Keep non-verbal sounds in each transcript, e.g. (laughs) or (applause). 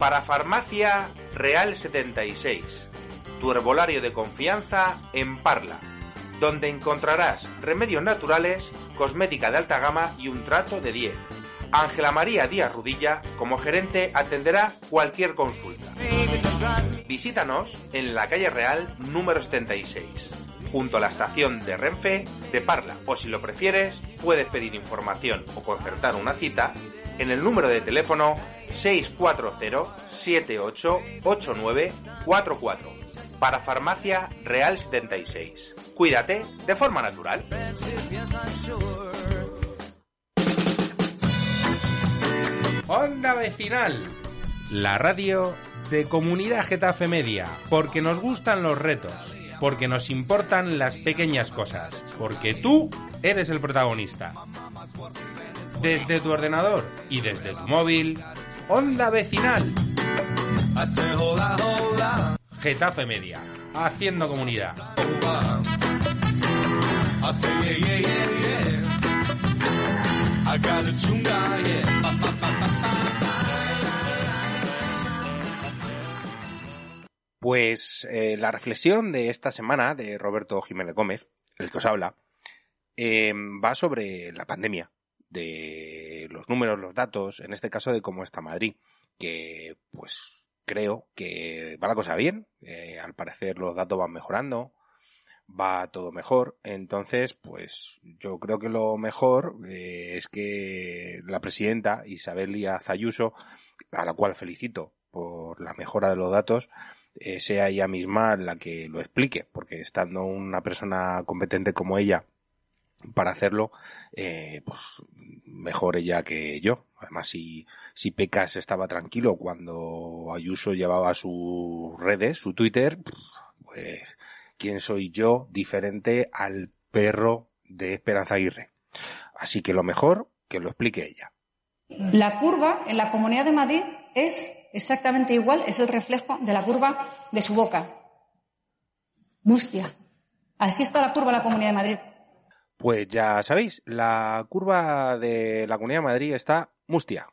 Para Farmacia Real 76, tu herbolario de confianza en Parla, donde encontrarás remedios naturales, cosmética de alta gama y un trato de 10. Ángela María Díaz Rudilla, como gerente, atenderá cualquier consulta. Visítanos en la calle Real número 76, junto a la estación de Renfe de Parla, o si lo prefieres, puedes pedir información o concertar una cita en el número de teléfono 640-788944 para Farmacia Real 76. Cuídate de forma natural. Onda Vecinal, la radio de Comunidad Getafe Media, porque nos gustan los retos, porque nos importan las pequeñas cosas, porque tú eres el protagonista. Desde tu ordenador y desde tu móvil, Onda Vecinal. Getafe Media, haciendo comunidad. Pues eh, la reflexión de esta semana de Roberto Jiménez Gómez, el que os habla, eh, va sobre la pandemia, de los números, los datos, en este caso de cómo está Madrid, que pues creo que va la cosa bien, eh, al parecer los datos van mejorando, va todo mejor, entonces pues yo creo que lo mejor es que la presidenta Isabel Díaz Ayuso, a la cual felicito por la mejora de los datos, eh, sea ella misma la que lo explique, porque estando una persona competente como ella para hacerlo, eh, pues mejor ella que yo. Además, si, si Pecas estaba tranquilo cuando Ayuso llevaba sus redes, su Twitter, pues, ¿quién soy yo diferente al perro de Esperanza Aguirre? Así que lo mejor que lo explique ella. La curva en la Comunidad de Madrid es exactamente igual, es el reflejo de la curva de su boca. Mustia. Así está la curva en la Comunidad de Madrid. Pues ya sabéis, la curva de la Comunidad de Madrid está mustia.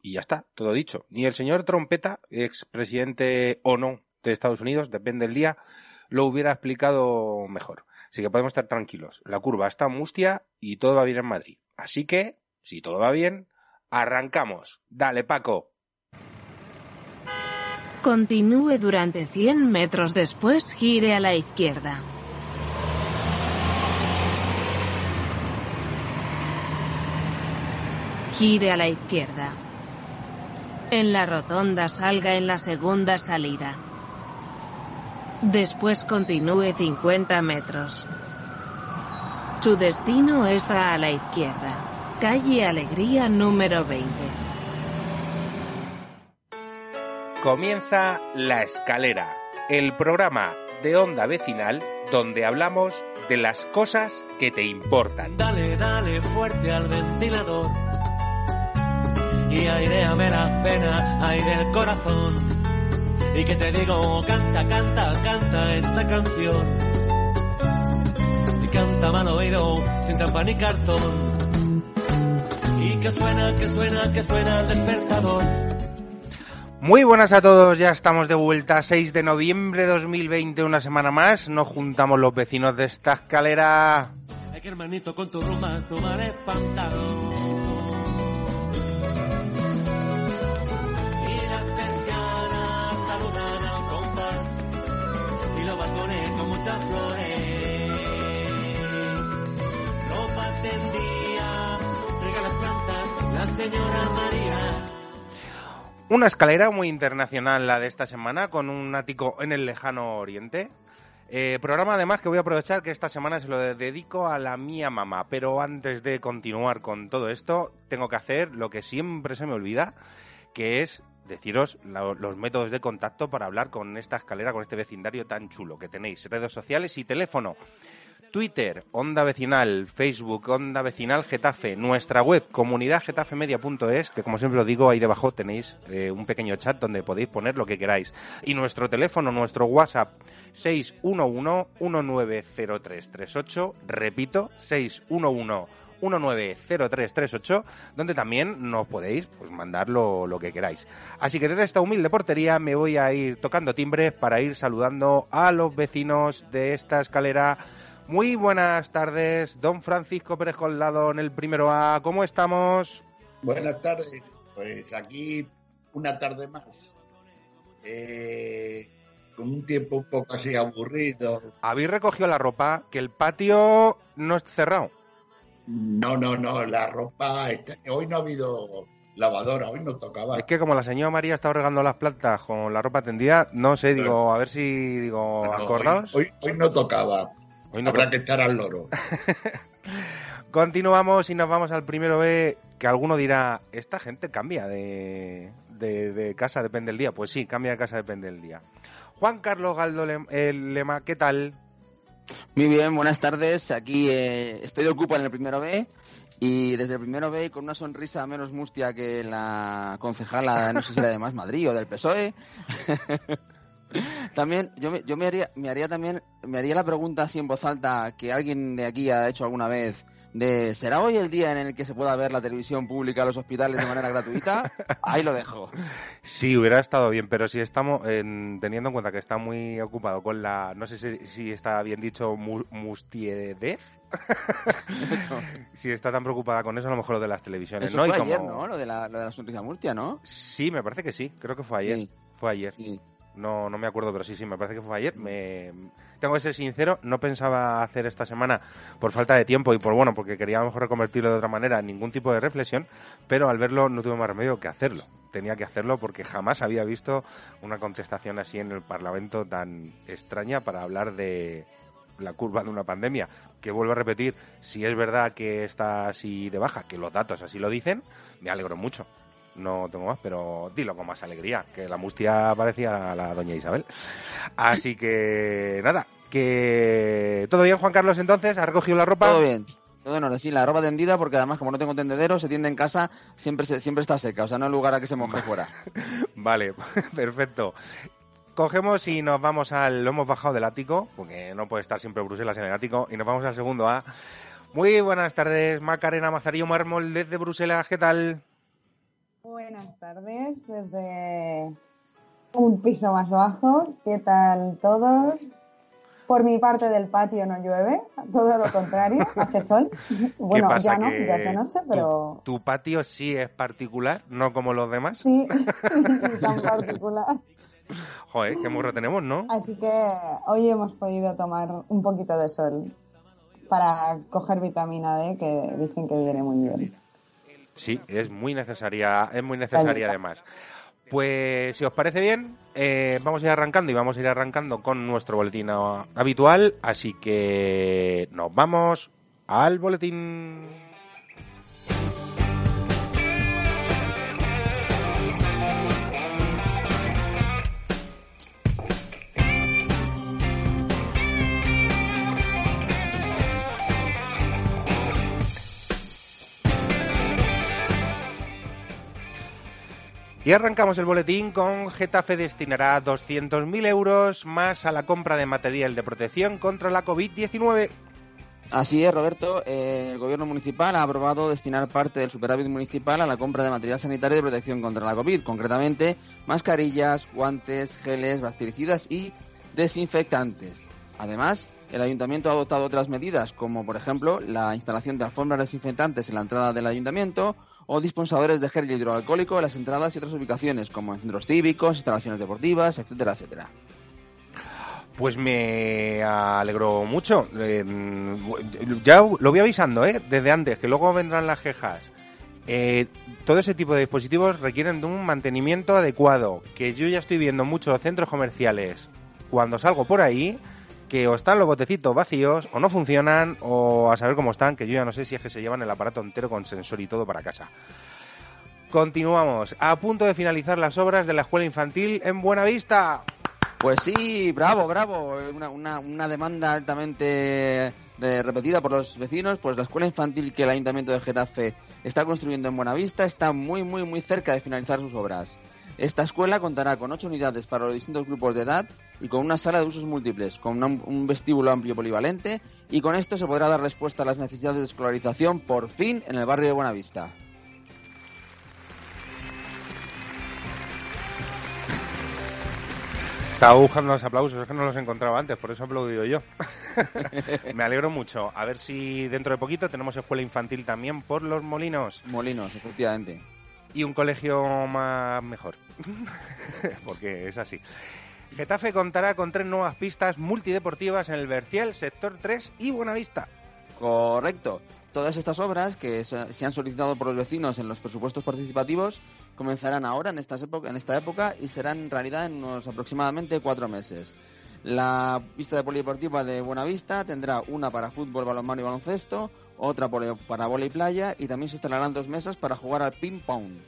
Y ya está, todo dicho. Ni el señor Trompeta, expresidente o no de Estados Unidos, depende del día, lo hubiera explicado mejor. Así que podemos estar tranquilos. La curva está mustia y todo va bien en Madrid. Así que, si todo va bien, arrancamos. Dale, Paco. Continúe durante 100 metros después, gire a la izquierda. Gire a la izquierda. En la rotonda salga en la segunda salida. Después continúe 50 metros. Su destino está a la izquierda. Calle Alegría número 20. Comienza La Escalera, el programa de onda vecinal donde hablamos de las cosas que te importan. Dale, dale fuerte al ventilador y aireame la pena, aire el corazón. Y que te digo, canta, canta, canta esta canción. Y canta mal oído, sin trampa ni cartón. Y que suena, que suena, que suena el despertador. Muy buenas a todos, ya estamos de vuelta, 6 de noviembre de 2020, una semana más, nos juntamos los vecinos de esta escalera. Ay, que hermanito, con tu rumba espantado. Una escalera muy internacional la de esta semana, con un ático en el lejano oriente. Eh, programa además que voy a aprovechar que esta semana se lo dedico a la mía mamá. Pero antes de continuar con todo esto, tengo que hacer lo que siempre se me olvida, que es deciros los métodos de contacto para hablar con esta escalera, con este vecindario tan chulo que tenéis. Redes sociales y teléfono. Twitter, Onda Vecinal, Facebook, Onda Vecinal Getafe, nuestra web, comunidadgetafemedia.es, que como siempre os digo, ahí debajo tenéis eh, un pequeño chat donde podéis poner lo que queráis. Y nuestro teléfono, nuestro WhatsApp, 611-190338, repito, 190338, donde también nos podéis pues, mandar lo, lo que queráis. Así que desde esta humilde portería me voy a ir tocando timbres para ir saludando a los vecinos de esta escalera. Muy buenas tardes, don Francisco Pérez Colado en el primero A. ¿Cómo estamos? Buenas tardes. Pues aquí una tarde más. Eh, con un tiempo un poco así aburrido. Habéis recogido la ropa, que el patio no está cerrado. No, no, no, la ropa. está- Hoy no ha habido lavadora, hoy no tocaba. Es que como la señora María está regando las plantas con la ropa tendida, no sé, digo, a ver si, digo, Bueno, ¿acordaos? Hoy, hoy, hoy no tocaba. Hoy no Habrá que estar al loro. (laughs) Continuamos y nos vamos al primero B, que alguno dirá, esta gente cambia de, de, de casa, depende del día. Pues sí, cambia de casa, depende del día. Juan Carlos Galdo el Lema, ¿qué tal? Muy bien, buenas tardes. Aquí eh, estoy de ocupa en el primero B y desde el primero B con una sonrisa menos mustia que la concejala, no sé si era de Más Madrid o del PSOE. (laughs) (laughs) también yo, me, yo me, haría, me haría también me haría la pregunta así en voz alta que alguien de aquí ha hecho alguna vez de ¿será hoy el día en el que se pueda ver la televisión pública a los hospitales de manera gratuita? (laughs) Ahí lo dejo. Sí, hubiera estado bien, pero si estamos en- teniendo en cuenta que está muy ocupado con la, no sé si, si está bien dicho, mu- mustiedez. (laughs) si está tan preocupada con eso, a lo mejor lo de las televisiones, Eso ¿no? Y fue como- ayer, ¿no? Lo de la, lo de la sonrisa mustia, ¿no? Sí, me parece que sí, creo que fue ayer. Sí. Fue ayer. Sí. No, no me acuerdo, pero sí, sí, me parece que fue ayer. Me... Tengo que ser sincero, no pensaba hacer esta semana por falta de tiempo y por bueno, porque quería mejor reconvertirlo de otra manera, ningún tipo de reflexión, pero al verlo no tuve más remedio que hacerlo. Tenía que hacerlo porque jamás había visto una contestación así en el Parlamento tan extraña para hablar de la curva de una pandemia. Que vuelvo a repetir, si es verdad que está así de baja, que los datos así lo dicen, me alegro mucho no tengo más, pero dilo con más alegría, que la mustia parecía la doña Isabel. Así que nada, que todo bien Juan Carlos entonces, ¿has recogido la ropa? Todo bien. Todo en orden, sí, la ropa tendida porque además como no tengo tendedero, se tiende en casa, siempre se- siempre está seca, o sea, no hay lugar a que se moje fuera. (laughs) Vale, (laughs) perfecto. Cogemos y nos vamos al... Lo hemos bajado del ático, porque no puede estar siempre Bruselas en el ático, y nos vamos al segundo A. Muy buenas tardes, Macarena Mazarillo Mármol desde Bruselas, ¿qué tal? Buenas tardes desde un piso más bajo. ¿Qué tal todos? Por mi parte del patio no llueve, todo lo contrario, (laughs) hace sol. Bueno, ya no, ¿Que ya es de noche, pero ¿Tu patio sí es particular, no como los demás? sí, (laughs) (laughs) tan particular. Joder, qué morro tenemos, ¿no? Así que hoy hemos podido tomar un poquito de sol para coger vitamina D, que dicen que viene muy bien. Sí, es muy necesaria, es muy necesaria además. Pues si os parece bien, eh, vamos a ir arrancando y vamos a ir arrancando con nuestro boletín habitual, así que nos vamos al boletín. Y arrancamos el boletín con Getafe destinará 200.000 euros más a la compra de material de protección contra la COVID-19. Así es, Roberto, eh, el gobierno municipal ha aprobado destinar parte del superávit municipal a la compra de material sanitario de protección contra la COVID, concretamente mascarillas, guantes, geles, bactericidas y desinfectantes. Además, el ayuntamiento ha adoptado otras medidas, como por ejemplo la instalación de alfombras desinfectantes en la entrada del ayuntamiento o dispensadores de gel hidroalcohólico en las entradas y otras ubicaciones, como en centros cívicos, instalaciones deportivas, etcétera, etcétera. Pues me alegró mucho. Eh, ya lo voy avisando, ¿eh? Desde antes, que luego vendrán las quejas. Eh, todo ese tipo de dispositivos requieren de un mantenimiento adecuado. Que yo ya estoy viendo muchos centros comerciales cuando salgo por ahí que o están los botecitos vacíos o no funcionan o a saber cómo están, que yo ya no sé si es que se llevan el aparato entero con sensor y todo para casa. Continuamos. A punto de finalizar las obras de la escuela infantil en Buenavista. Pues sí, bravo, bravo. Una, una, una demanda altamente eh, repetida por los vecinos. Pues la escuela infantil que el Ayuntamiento de Getafe está construyendo en Buenavista está muy, muy, muy cerca de finalizar sus obras. Esta escuela contará con ocho unidades para los distintos grupos de edad y con una sala de usos múltiples, con un vestíbulo amplio polivalente, y con esto se podrá dar respuesta a las necesidades de escolarización por fin en el barrio de Buenavista. Estaba buscando los aplausos, es que no los he encontrado antes, por eso he aplaudido yo. (laughs) Me alegro mucho. A ver si dentro de poquito tenemos escuela infantil también por los molinos Molinos, efectivamente. Y un colegio más mejor. (laughs) Porque es así. Getafe contará con tres nuevas pistas multideportivas en el Berciel, sector 3 y Buenavista. Correcto. Todas estas obras que se han solicitado por los vecinos en los presupuestos participativos comenzarán ahora en, estas época, en esta época y serán en realidad en unos aproximadamente cuatro meses. La pista de polideportiva de Buenavista tendrá una para fútbol, balonmano y baloncesto, otra para bola y playa y también se instalarán dos mesas para jugar al ping-pong.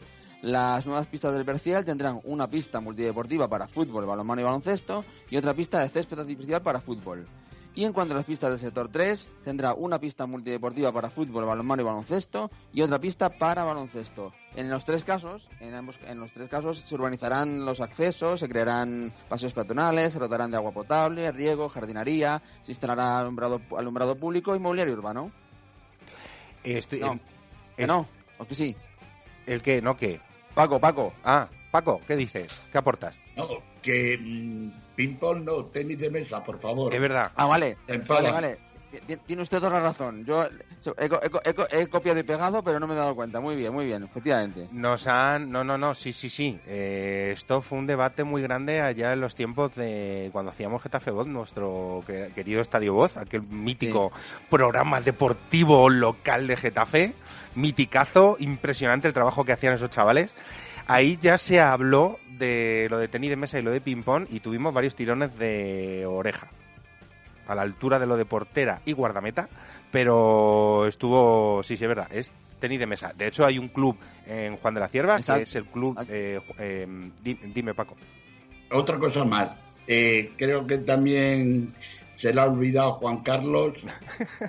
Las nuevas pistas del Bercial tendrán una pista multideportiva para fútbol, balonmano y baloncesto y otra pista de césped artificial para fútbol. Y en cuanto a las pistas del sector 3, tendrá una pista multideportiva para fútbol, balonmano y baloncesto y otra pista para baloncesto. En los tres casos, en, ambos, en los tres casos se urbanizarán los accesos, se crearán paseos peatonales, se rotarán de agua potable, riego, jardinería, se instalará alumbrado, alumbrado público y mobiliario urbano. Estoy, No. el, ¿Que es- no? ¿O que sí? ¿El qué? ¿No qué? Paco, Paco. Ah, Paco, ¿qué dices? ¿Qué aportas? No, que mm, ping-pong no, tenis de mesa, por favor. Es verdad. Ah, vale. Vale, vale. Ti- Tiene usted toda la razón. Yo he, he he co- he copiado y pegado, pero no me he dado cuenta. Muy bien, muy bien, efectivamente. Nos han... No, no, no, sí, sí, sí. Eh, esto fue un debate muy grande allá en los tiempos de cuando hacíamos Getafe Voz, nuestro que- querido Estadio Voz, aquel mítico programa deportivo local de Getafe. Miticazo, impresionante el trabajo que hacían esos chavales. Ahí ya se habló de lo de tenis de mesa y lo de ping-pong y tuvimos varios tirones de oreja. A la altura de lo de portera y guardameta, pero estuvo, sí, sí, es verdad, es tenis de mesa. De hecho, hay un club en Juan de la Cierva, Exacto. que es el club... eh, eh, di- dime, Paco. Otra cosa más. Eh, creo que también se le ha olvidado Juan Carlos. (laughs)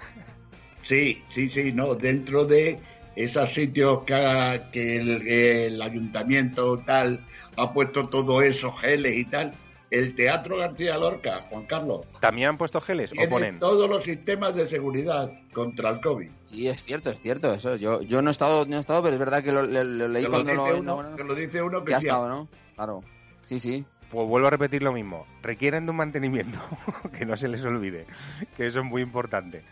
Sí, sí, sí, no. Dentro de esos sitios que, ha- que el, el ayuntamiento tal ha puesto todo eso, geles y tal. El Teatro García Lorca, Juan Carlos, ¿También han puesto geles o ponen? todos los sistemas de seguridad contra el COVID. Sí, es cierto, es cierto. Eso. Yo, yo no he estado, no he estado, pero es verdad que lo, lo- lo leí lo, cuando dice lo, uno, lo dice uno que que ha estado, ¿no? Claro. Sí, sí. Pues vuelvo a repetir lo mismo. Requieren de un mantenimiento, (laughs) que no se les olvide, que eso es muy importante.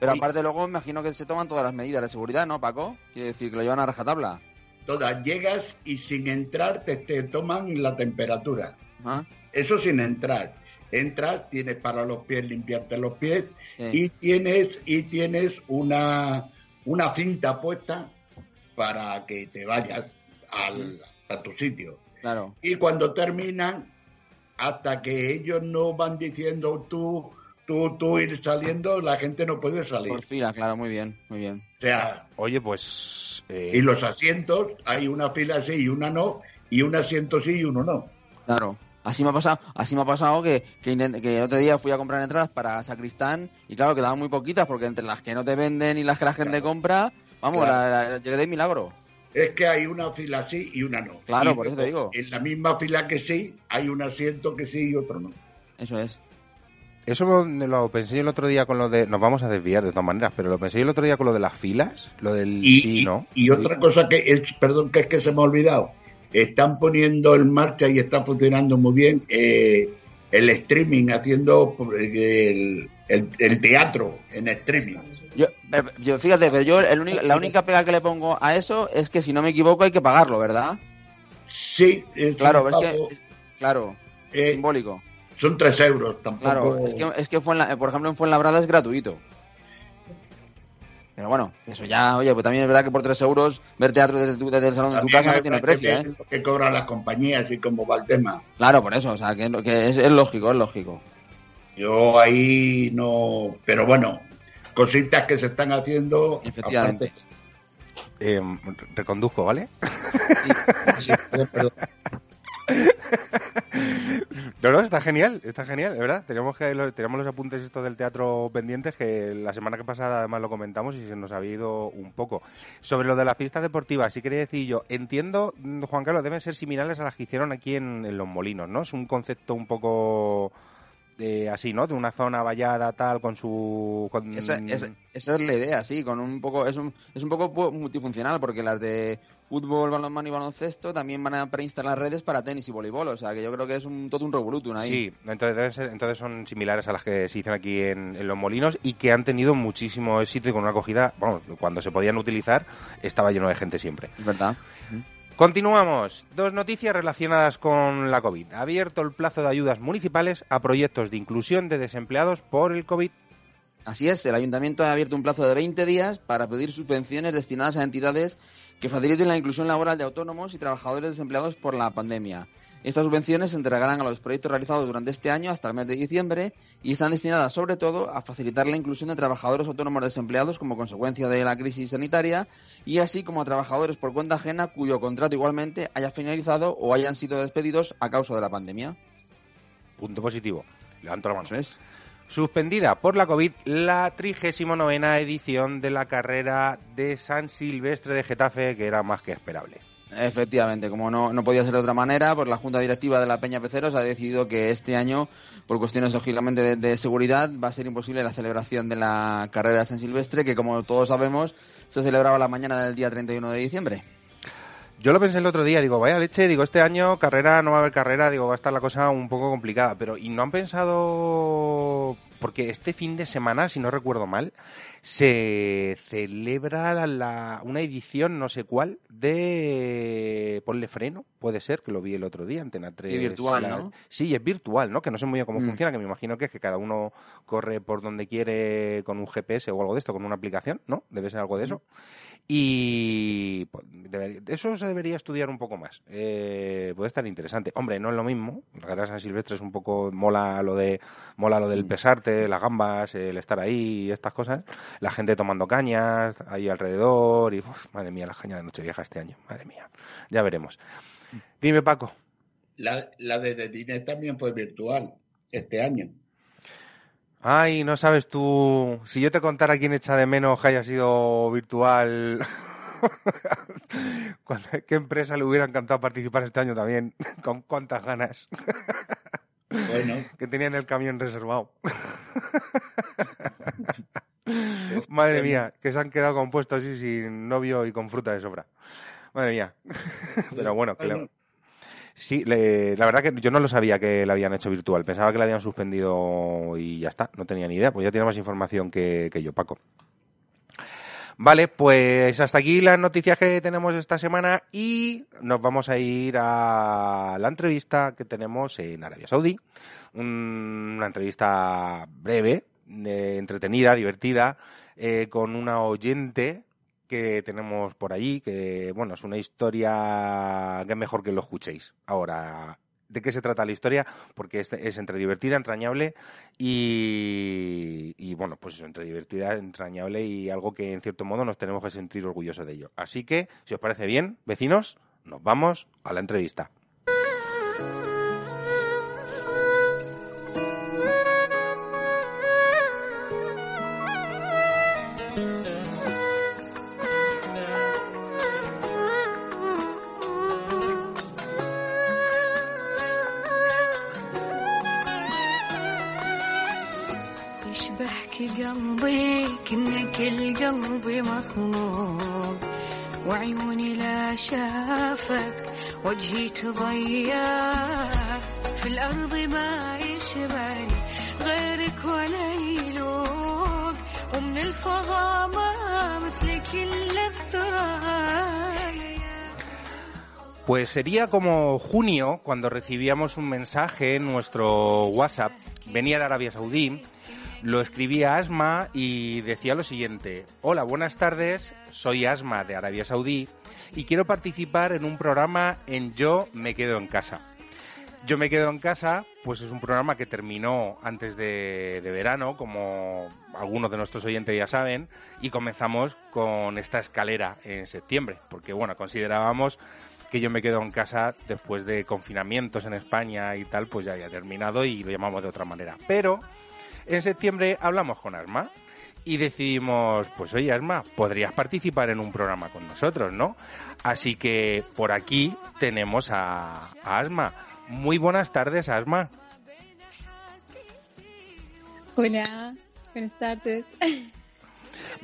Pero aparte luego me imagino que se toman todas las medidas de seguridad, ¿no, Paco? Quiere decir que lo llevan a rajatabla. Todas llegas y sin entrar te, te toman la temperatura. Ajá. Eso sin entrar. Entras, tienes para los pies, limpiarte los pies Sí. y tienes y tienes una, una cinta puesta para que te vayas al, a tu sitio. Claro. Y cuando terminan, hasta que ellos no van diciendo tú, tú, tú ir saliendo, la gente no puede salir. Por fila, claro, muy bien, muy bien. O sea, Oye, pues... eh, y los asientos, hay una fila sí y una no, y un asiento sí y uno no. Claro. Así me ha pasado, así me ha pasado que, que, el otro día fui a comprar entradas para Sacristán y claro, quedaban muy poquitas porque entre las que no te venden y las que la gente Claro. compra, vamos, Claro. la- la- llegué de milagro. Es que hay una fila sí y una no. Claro, Y por eso te digo. En la misma fila que sí, hay un asiento que sí y otro no. Eso es. Eso lo, pensé yo el otro día con lo de... Nos vamos a desviar de todas maneras, pero lo pensé yo el otro día con lo de las filas, lo del Y, sí, y- ¿no? y otra cosa que es, perdón, que es que se me ha olvidado. Están poniendo en marcha y está funcionando muy bien eh, el streaming, haciendo el, el- el teatro en streaming. Yo, eh, yo- fíjate, pero yo el único- la única pega que le pongo a eso es que si no me equivoco hay que pagarlo, ¿verdad? Sí, es Claro, es que, claro, eh, simbólico. son tres euros, tampoco. Claro, es que, es que Fuenla- por ejemplo en Fuenlabrada es gratuito. Pero bueno, eso ya, oye, pues también es verdad que por 3 euros ver teatro desde, tu- desde el salón de tu casa no tiene precio, ¿eh? lo que cobran las compañías y cómo va el tema. Claro, por eso, o sea, que, que es, es lógico, es lógico. Yo ahí no, pero bueno, cositas que se están haciendo. Efectivamente. Eh, reconduzco, ¿vale? sí, perdón, perdón. (laughs) No, no, está genial, está genial, de verdad. Tenemos, que, tenemos los apuntes estos del teatro pendientes que la semana que pasada además lo comentamos y se nos había ido un poco. Sobre lo de las pistas deportivas, sí quería decir yo, entiendo, Juan Carlos, deben ser similares a las que hicieron aquí en, en Los Molinos, ¿no? Es un concepto un poco eh, así, ¿no? De una zona vallada tal con su... con- Esa, esa- esa es la idea, sí, con un poco, es un, es un poco multifuncional, porque las de fútbol, balonmano y baloncesto también van a preinstalar redes para tenis y voleibol, o sea que yo creo que es un todo un revolutum ahí. Sí, entonces, deben ser, entonces son similares a las que se hicieron aquí en, en Los Molinos y que han tenido muchísimo éxito y con una acogida, vamos, cuando se podían utilizar estaba lleno de gente siempre. Es verdad. Continuamos. Dos noticias relacionadas con la COVID. Ha abierto el plazo de ayudas municipales a proyectos de inclusión de desempleados por el COVID. Así es, el ayuntamiento ha abierto un plazo de 20 días para pedir subvenciones destinadas a entidades que faciliten la inclusión laboral de autónomos y trabajadores desempleados por la pandemia. Estas subvenciones se entregarán a los proyectos realizados durante este año hasta el mes de diciembre y están destinadas sobre todo a facilitar la inclusión de trabajadores autónomos desempleados como consecuencia de la crisis sanitaria y así como a trabajadores por cuenta ajena cuyo contrato igualmente haya finalizado o hayan sido despedidos a causa de la pandemia. Punto positivo. Levanto la mano. Eso es. Suspendida por la COVID la 39 edición de la carrera de San Silvestre de Getafe, que era más que esperable. Efectivamente, como no, no podía ser de otra manera, pues la Junta Directiva de la Peña Peceros ha decidido que este año, por cuestiones lógicamente de, seguridad, va a ser imposible la celebración de la carrera San Silvestre, que como todos sabemos, se celebraba la mañana del día 31 de diciembre. Yo lo pensé el otro día, digo, vaya leche, digo, este año carrera, no va a haber carrera, digo, va a estar la cosa un poco complicada, pero ¿y no han pensado, porque este fin de semana, si no recuerdo mal, se celebra la, la- una edición, no sé cuál, de Ponle Freno, puede ser, que lo vi el otro día, Antena 3. Sí, virtual, la- ¿no? Sí, es virtual, ¿no? Que no sé muy bien cómo Mm. funciona, que me imagino que es que cada uno corre por donde quiere con un GPS o algo de esto, con una aplicación, ¿no? Debe ser algo de eso. Y pues, eso se debería estudiar un poco más. Eh, puede estar interesante. Hombre, no es lo mismo. La San Silvestre es un poco mola lo de mola lo del pesarte, las gambas, el estar ahí estas cosas. La gente tomando cañas ahí alrededor y uf, madre mía, las cañas de Nochevieja este año. Madre mía. Ya veremos. Dime, Paco. La, la de Dedines también fue virtual este año. Ay, no sabes tú. Si yo te contara quién echa de menos que haya sido virtual. (laughs) ¿Qué empresa le hubiera encantado participar este año también? (laughs) Con cuántas ganas. Bueno, Que tenían el camión reservado. (laughs) Madre mía, que se han quedado compuestos así sin novio y con fruta de sobra. Madre mía. Pero bueno, que le-. Sí, le- la verdad que yo no lo sabía que la habían hecho virtual. Pensaba que la habían suspendido y ya está. No tenía ni idea. Pues ya tiene más información que, yo, Paco. Vale, pues hasta aquí las noticias que tenemos esta semana y nos vamos a ir a la entrevista que tenemos en Arabia Saudí. Un- una entrevista breve, entretenida, divertida, eh, con una oyente que tenemos por allí, que bueno, es una historia que es mejor que lo escuchéis. Ahora, ¿de qué se trata la historia? Porque es, es entre divertida, entrañable y, y, bueno, pues eso, entre divertida, entrañable y algo que en cierto modo nos tenemos que sentir orgullosos de ello. Así que, si os parece bien, vecinos, nos vamos a la entrevista. القلب مخلوق وعيوني لا شافك وجهي تضيق. في الأرض ما يشبهني غيرك ولا يلوق ومن الفضاء ما مثلك إلا الثرى Pues sería como junio cuando recibíamos un mensaje en nuestro WhatsApp. Venía de Arabia Saudí, lo escribía Asma y decía lo siguiente. Hola, buenas tardes, soy Asma de Arabia Saudí y quiero participar en un programa en Yo me quedo en casa. Yo me quedo en casa, pues es un programa que terminó antes de, verano, como algunos de nuestros oyentes ya saben, y comenzamos con esta escalera en septiembre, porque bueno, considerábamos que yo me quedo en casa después de confinamientos en España y tal, pues ya haya terminado y lo llamamos de otra manera. Pero en septiembre hablamos con Asma y decidimos, pues oye Asma, podrías participar en un programa con nosotros, ¿no? Así que por aquí tenemos a, a Asma. Muy buenas tardes, Asma. Hola, buenas tardes. (laughs)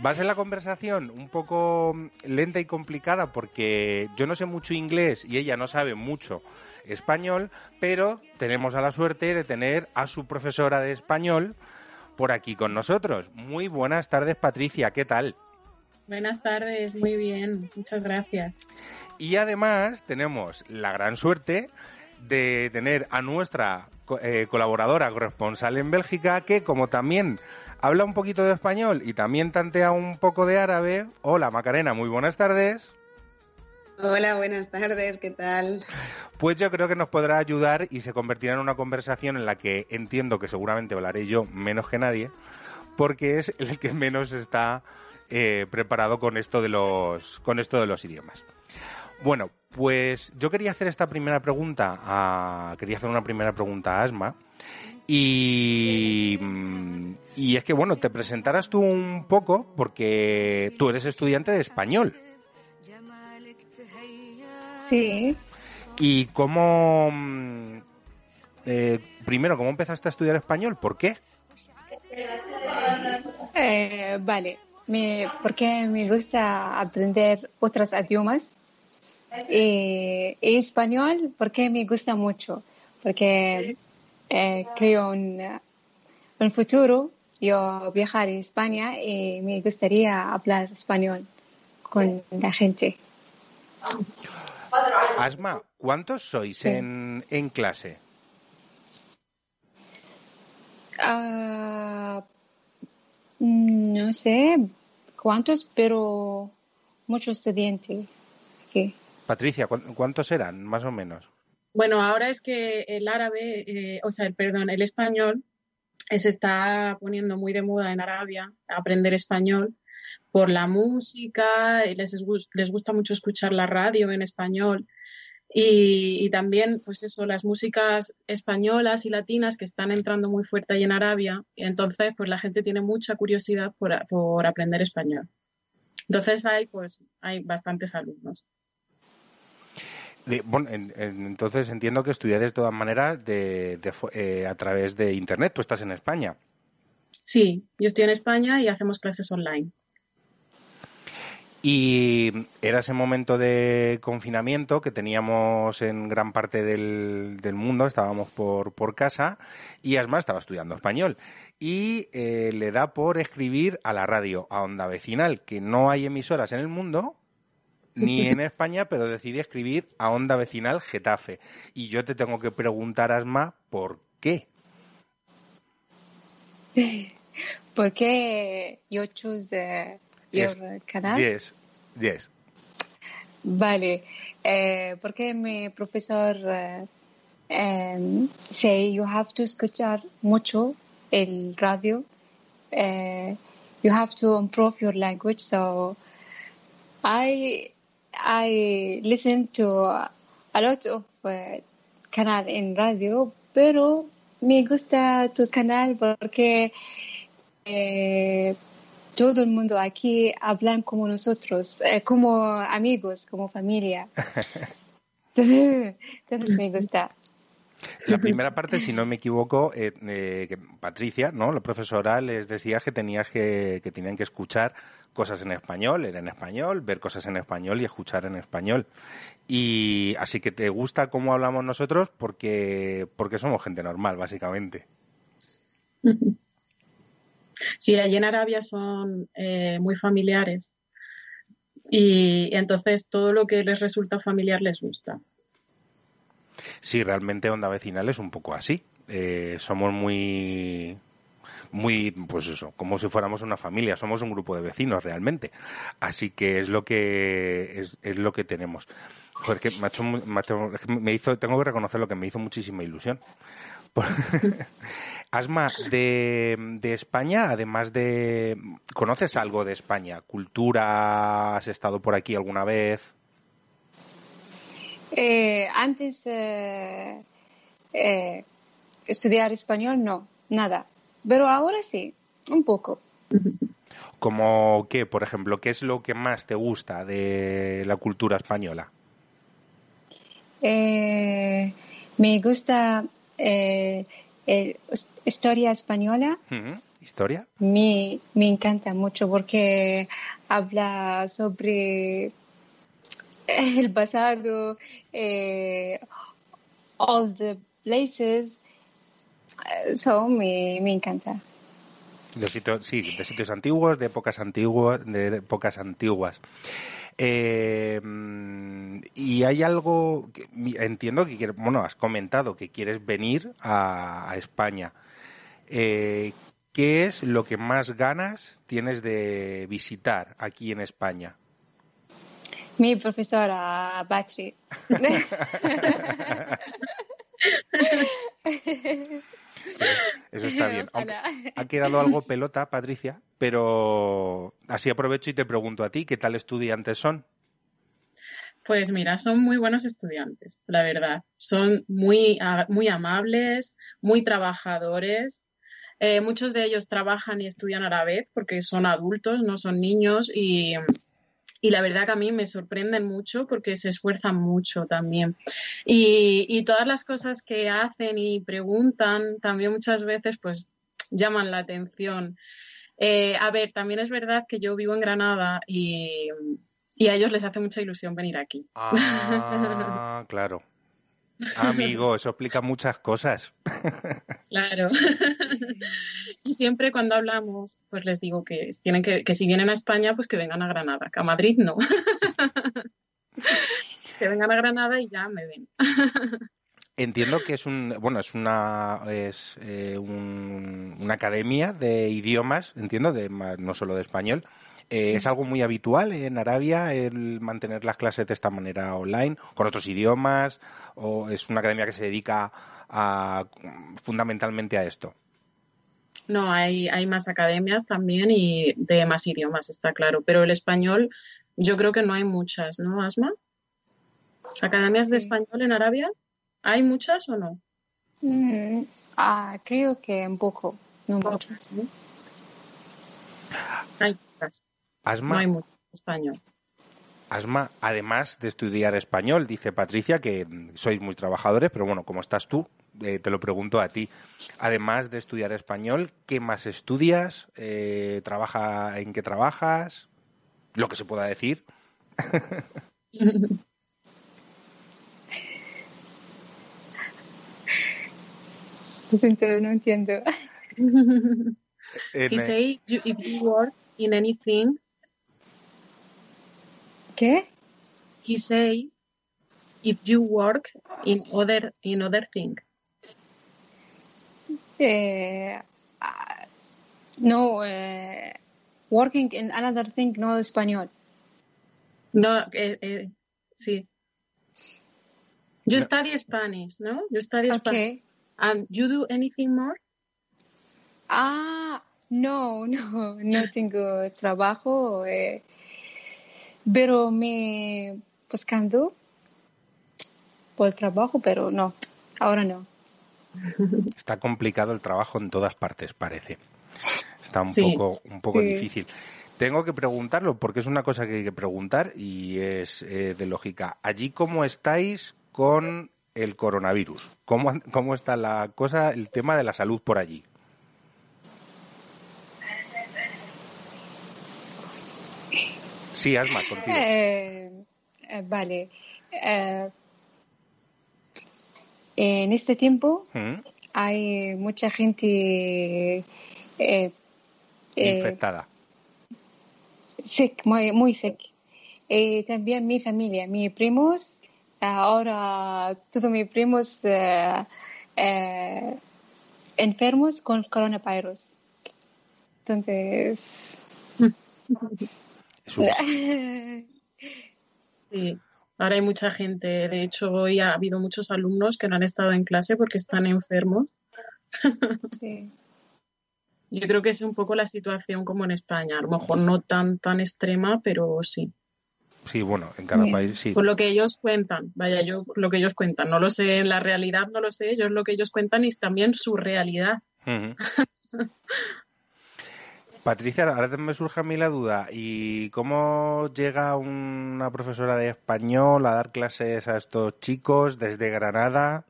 Va a ser la conversación un poco lenta y complicada porque yo no sé mucho inglés y ella no sabe mucho español, pero tenemos a la suerte de tener a su profesora de español por aquí con nosotros. Muy buenas tardes, Patricia, ¿qué tal? Buenas tardes, muy bien, muchas gracias. Y además tenemos la gran suerte de tener a nuestra eh, colaboradora corresponsal en Bélgica que como también habla un poquito de español y también tantea un poco de árabe. Hola Macarena, muy buenas tardes. Hola, buenas tardes, ¿qué tal? Pues yo creo que nos podrá ayudar y se convertirá en una conversación en la que entiendo que seguramente hablaré yo menos que nadie, porque es el que menos está eh, preparado con esto de los con esto de los idiomas. Bueno, pues yo quería hacer esta primera pregunta a quería hacer una primera pregunta a Asma y, y es que bueno, te presentaras tú un poco porque tú eres estudiante de español. Sí. ¿Y cómo... mm, eh, primero, ¿cómo empezaste a estudiar español? ¿Por qué? Eh, vale, me, porque me gusta aprender otros idiomas. Eh, y español, porque me gusta mucho, porque eh, creo un, un futuro yo viajar a España y me gustaría hablar español con la gente. Asma, ¿cuántos sois en, en clase? Ah, no sé cuántos, pero muchos estudiantes aquí. Patricia, ¿cu- ¿cuántos eran, más o menos? Bueno, ahora es que el árabe, eh, o sea, el, perdón, el español eh, se está poniendo muy de moda en Arabia, aprender español por la música, y les, les gusta mucho escuchar la radio en español y, y también, pues eso, las músicas españolas y latinas que están entrando muy fuerte ahí en Arabia, entonces, pues la gente tiene mucha curiosidad por, por aprender español. Entonces hay, pues, hay bastantes alumnos. De- bueno, en- en- entonces entiendo que estudiáis de todas maneras de, eh, a través de Internet. Tú estás en España. Sí, yo estoy en España y hacemos clases online. Y era ese momento de confinamiento que teníamos en gran parte del, del mundo, estábamos por, por casa y Asma estaba estudiando español. Y eh, le da por escribir a la radio, a Onda Vecinal, que no hay emisoras en el mundo, ni en (laughs) España, pero decide escribir a Onda Vecinal Getafe. Y yo te tengo que preguntar, Asma, ¿por qué? (laughs) ¿Por qué yo choose your Yes. canal? Yes, yes. Vale, eh, porque mi profesor eh, em, say you have to escuchar mucho el radio. eh, you have to improve your language. So I I listen to a lot of eh, canal en radio, pero me gusta tu canal porque eh, todo el mundo aquí hablan como nosotros, eh, como amigos, como familia. (laughs) Entonces me gusta. La primera parte, si no me equivoco, eh, eh, que Patricia, ¿no? La profesora les decía que tenías que, que tenían que escuchar cosas en español, leer en español, ver cosas en español y escuchar en español. Y así que te gusta cómo hablamos nosotros porque, porque somos gente normal, básicamente. (laughs) Sí, allí en Arabia son eh, muy familiares y entonces todo lo que les resulta familiar les gusta. Sí, realmente Onda Vecinal es un poco así. Eh, somos muy, muy, pues eso, como si fuéramos una familia. Somos un grupo de vecinos realmente. Así que es lo que es, es lo que tenemos. Joder, que me, ha hecho me hizo, tengo que reconocer lo que me hizo muchísima ilusión. (laughs) Asma, de, de España, además de... ¿Conoces algo de España? ¿Cultura? ¿Has estado por aquí alguna vez? Eh, antes eh, eh, estudiar español, no, nada. Pero ahora sí, un poco. Como qué, por ejemplo, ¿qué es lo que más te gusta de la cultura española? Eh, me gusta eh, eh, historia española. ¿Historia? Me, me encanta mucho porque habla sobre el pasado, eh, all the places. Eh, So, me, me encanta. De sitios, sí, de sitios antiguos, de épocas antiguas, de épocas antiguas. Eh, y hay algo, que, entiendo que, bueno, has comentado que quieres venir a, a España. Eh, ¿Qué es lo que más ganas tienes de visitar aquí en España? Mi profesora (laughs) (laughs) Eso está bien. Aunque ha quedado algo pelota, Patricia, pero así aprovecho y te pregunto a ti, ¿qué tal estudiantes son? Pues mira, son muy buenos estudiantes, la verdad. Son muy, muy amables, muy trabajadores. Eh, muchos de ellos trabajan y estudian a la vez porque son adultos, no son niños y, y la verdad que a mí me sorprenden mucho porque se esfuerzan mucho también. Y, y todas las cosas que hacen y preguntan también muchas veces pues llaman la atención. Eh, a ver, también es verdad que yo vivo en Granada y, y a ellos les hace mucha ilusión venir aquí. Ah, (laughs) claro. Amigo, eso explica muchas cosas. (laughs) Claro. y siempre cuando hablamos, pues les digo que tienen que, que si vienen a España, pues que vengan a Granada, que a Madrid no. (laughs) que vengan a Granada y ya me ven. Entiendo que es un, bueno, es una, es eh, un- una academia de idiomas, entiendo, de no solo de español. Eh, ¿Es algo muy habitual en Arabia el mantener las clases de esta manera online, con otros idiomas, o es una academia que se dedica a, fundamentalmente a esto? No, hay, hay más academias también y de más idiomas, está claro. Pero el español, yo creo que no hay muchas, ¿no, Asma? ¿Academias de español en Arabia? ¿Hay muchas o no? Mm, ah, creo que un poco, no mucho. Hay pocas. Asma, No hay mucho español. Asma, además de estudiar español, dice Patricia que sois muy trabajadores, pero bueno, como estás tú, eh, te lo pregunto a ti. Además de estudiar español, ¿qué más estudias? Eh, ¿Trabaja en qué trabajas? Lo que se pueda decir. (laughs) Lo siento, no entiendo. En, He say you- if you work in anything, ¿Qué? he say if you work in other in other thing. Eh, ah, no, eh, working in another thing, no español. No, eh, eh, sí. You No. study Spanish, ¿no? You study Spanish. Okay. And you do anything more? Ah, no, (laughs) no, no tengo trabajo, eh, pero me buscando por trabajo, pero no, ahora no. (laughs) está complicado el trabajo en todas partes, parece. Está un Sí. poco, un poco Sí. difícil. Tengo que preguntarlo porque es una cosa que hay que preguntar y es eh, de lógica. ¿Allí cómo estáis con el coronavirus? ¿Cómo, ¿Cómo está la cosa, el tema de la salud por allí? Sí, Asma, contigo. Eh, eh, vale. Eh, en este tiempo ¿Mm? hay mucha gente eh, eh, Infectada. sick, muy, muy sick. Y también mi familia, mis primos, ahora todos mis primos eh, eh, enfermos con coronavirus. Entonces, (laughs) (laughs) Sí. Ahora hay mucha gente. De hecho, hoy ha habido muchos alumnos que no han estado en clase porque están enfermos. (laughs) sí. Yo creo que es un poco la situación como en España. A lo mejor no tan, tan extrema, pero sí. Sí, bueno, en cada Bien. país sí. Por lo que ellos cuentan, vaya, yo lo que ellos cuentan, no lo sé, en la realidad no lo sé, ellos lo que ellos cuentan y también su realidad. Ujú. (laughs) Patricia, ahora me surge a mí la duda. ¿Y cómo llega una profesora de español a dar clases a estos chicos desde Granada?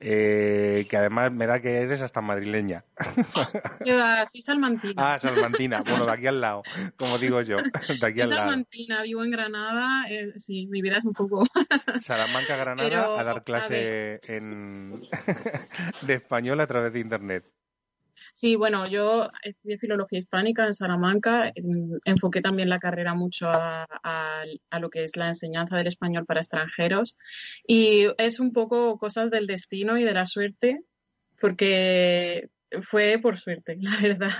Eh, que además me da que eres hasta madrileña. (laughs) Yo así salmantina. Ah, salmantina. Bueno, de aquí al lado, como digo yo. De aquí Soy al lado. salmantina, vivo en Granada, eh, sí, mi vida es un poco... (laughs) Salamanca, Granada, Pero, a dar a clase en... (laughs) de español a través de internet. Sí, bueno, yo estudié filología hispánica en Salamanca, en- enfoqué también la carrera mucho a, lo que es la enseñanza del español para extranjeros y es un poco cosas del destino y de la suerte, porque fue por suerte, (laughs) la verdad.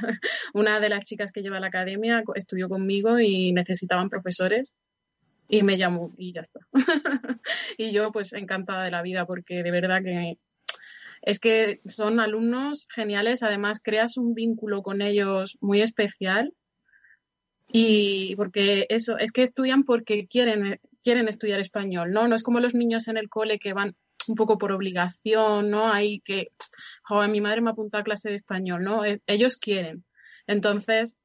Una de las chicas que lleva la academia estudió conmigo y necesitaban profesores y me llamó y ya está. (laughs) Y yo pues encantada de la vida porque de verdad que es que son alumnos geniales, además creas un vínculo con ellos muy especial y porque eso, es que estudian porque quieren, quieren estudiar español, ¿no? No es como los niños en el cole que van un poco por obligación, ¿no? Hay que, joder, mi madre me apuntó a clase de español, ¿no? Eh, Ellos quieren. Entonces,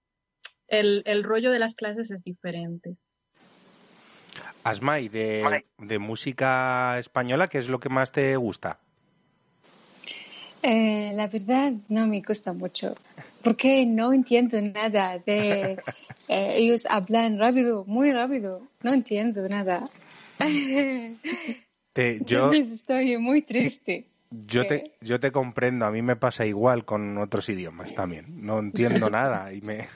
el, el rollo de las clases es diferente. Asma, ¿y de, de música española qué es lo que más te gusta? Eh, la verdad no me gusta mucho porque no entiendo nada de (laughs) eh, ellos hablan rápido, muy rápido, no entiendo nada. (laughs) Te- yo, Entonces estoy muy triste. yo, te, yo te comprendo, a mí me pasa igual con otros idiomas también. No entiendo nada y me,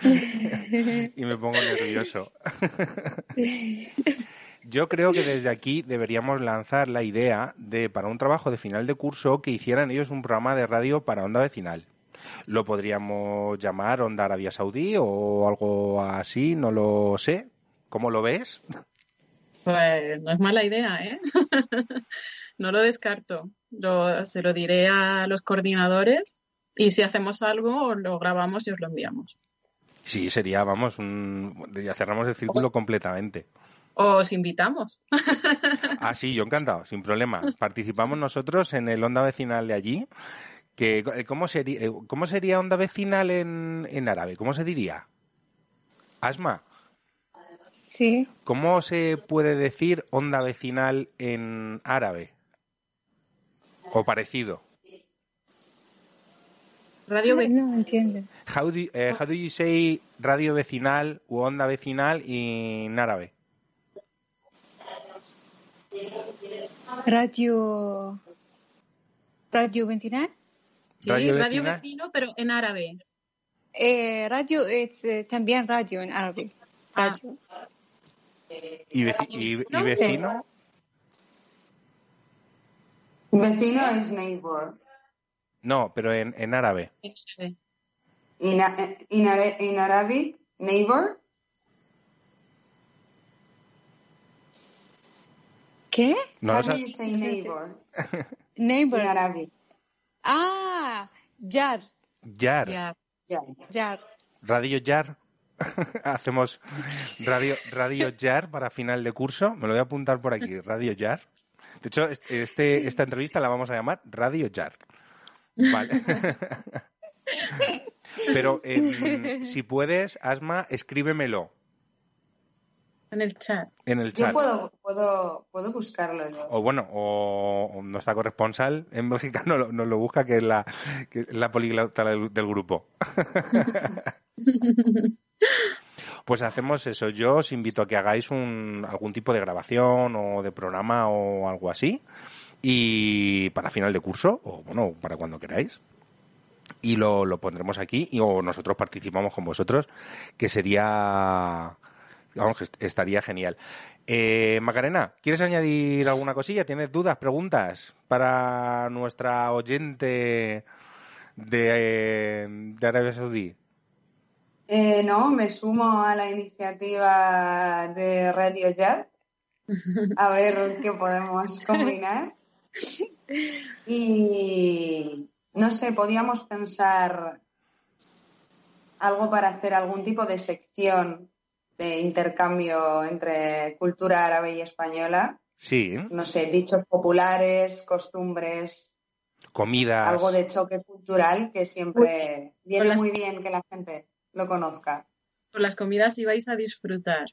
(laughs) y me pongo nervioso. Yo creo que desde aquí deberíamos lanzar la idea de, para un trabajo de final de curso, que hicieran ellos un programa de radio para onda vecinal. Lo podríamos llamar Onda Arabia Saudí o algo así, no lo sé. ¿Cómo lo ves? Pues no es mala idea, ¿eh? (laughs) No lo descarto. Lo- se lo diré a los coordinadores y si hacemos algo, os lo grabamos y os lo enviamos. Sí, sería, vamos, un... ya cerramos el círculo completamente. Os invitamos. Ah, sí, yo encantado, sin problema. Participamos nosotros en el Onda Vecinal de allí. Que, eh, ¿cómo, sería, eh, ¿Cómo sería Onda Vecinal en, en árabe? ¿Cómo se diría? Asma, Sí, ¿cómo se puede decir Onda Vecinal en árabe? O parecido. Radio Ve- no entiendo. How do, eh, how do you say radio vecinal u onda vecinal en árabe? Radio. Radio Ventinal. Sí, Radio vecino, pero en árabe. Eh, radio es eh, también radio en árabe. Radio. ¿Y, veci- y- y vecino? Vecino es neighbor. No, pero en, en árabe. In Arabic, neighbor. ¿Qué? No lo How do sab- you say neighbor? (laughs) Neighbor. In Arabic. Ah, Yar. Yar. Ya. Ya. Yar. Radio Yar. (laughs) Hacemos radio, radio Yar para final de curso. Me lo voy a apuntar por aquí. Radio Yar. De hecho, este, este- esta entrevista la vamos a llamar Radio Yar. Vale. (laughs) Pero em, si puedes, Asma, escríbemelo En el chat. en el Yo puedo, puedo, puedo buscarlo yo. O bueno, o, o nuestra corresponsal en Bélgica (laughs) nos lo, nos lo busca, que es la, que es la poliglota del, del grupo. (laughs) Pues hacemos eso. Yo os invito a que hagáis un, algún tipo de grabación o de programa o algo así. Y para final de curso, o bueno, para cuando queráis. Y lo, lo pondremos aquí, y, o nosotros participamos con vosotros, que sería. Vamos, estaría genial. Eh, Macarena, ¿quieres añadir alguna cosilla? ¿Tienes dudas, preguntas para nuestra oyente de, de Arabia Saudí? Eh, no, me sumo a la iniciativa de Radio Yard. A ver qué podemos combinar. Y no sé, podíamos pensar algo para hacer algún tipo de sección de intercambio entre cultura árabe y española. Sí, No sé, dichos populares, costumbres, comidas. algo de choque cultural que siempre viene las- muy bien que la gente lo conozca. Con las comidas ibais a disfrutar.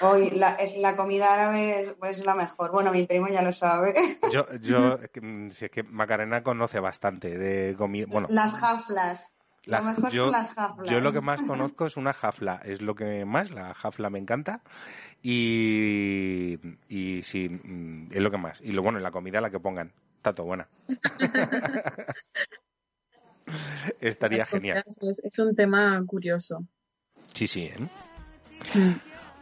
Hoy la, es, la comida árabe es, es la mejor. Bueno, mi primo ya lo sabe. Yo, yo, (laughs) mm, si es que Macarena conoce bastante de comida. Bueno, las jaflas. La- lo mejor yo, son las jaflas. yo lo que más conozco es una jafla, es lo que más, la jafla me encanta. Y, y sí, mm, es lo que más. Y lo bueno, en la comida la que pongan, está todo buena. (laughs) Estaría genial. Es, es un tema curioso. Sí, sí. ¿eh?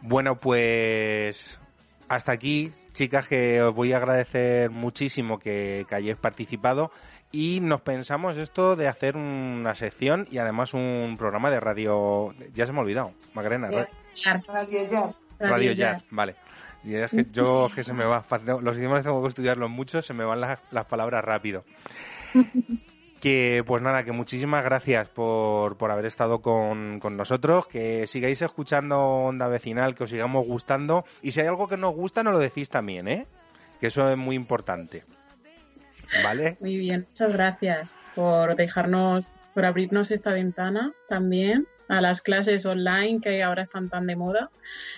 Bueno, pues hasta aquí, chicas, que os voy a agradecer muchísimo que, que hayáis participado y nos pensamos esto de hacer una sección y además un programa de radio. Ya se me ha olvidado, Macarena. ra- Radio ya. Radio Jazz, vale. Y es que yo que se me va, los idiomas tengo que estudiarlos mucho, se me van las, las palabras rápido. Que pues nada, que muchísimas gracias por, por haber estado con, con nosotros, que sigáis escuchando Onda Vecinal, que os sigamos gustando y si hay algo que nos gusta nos lo decís también, ¿eh? Que eso es muy importante. ¿Vale? Muy bien, muchas gracias por dejarnos, por abrirnos esta ventana también a las clases online que ahora están tan de moda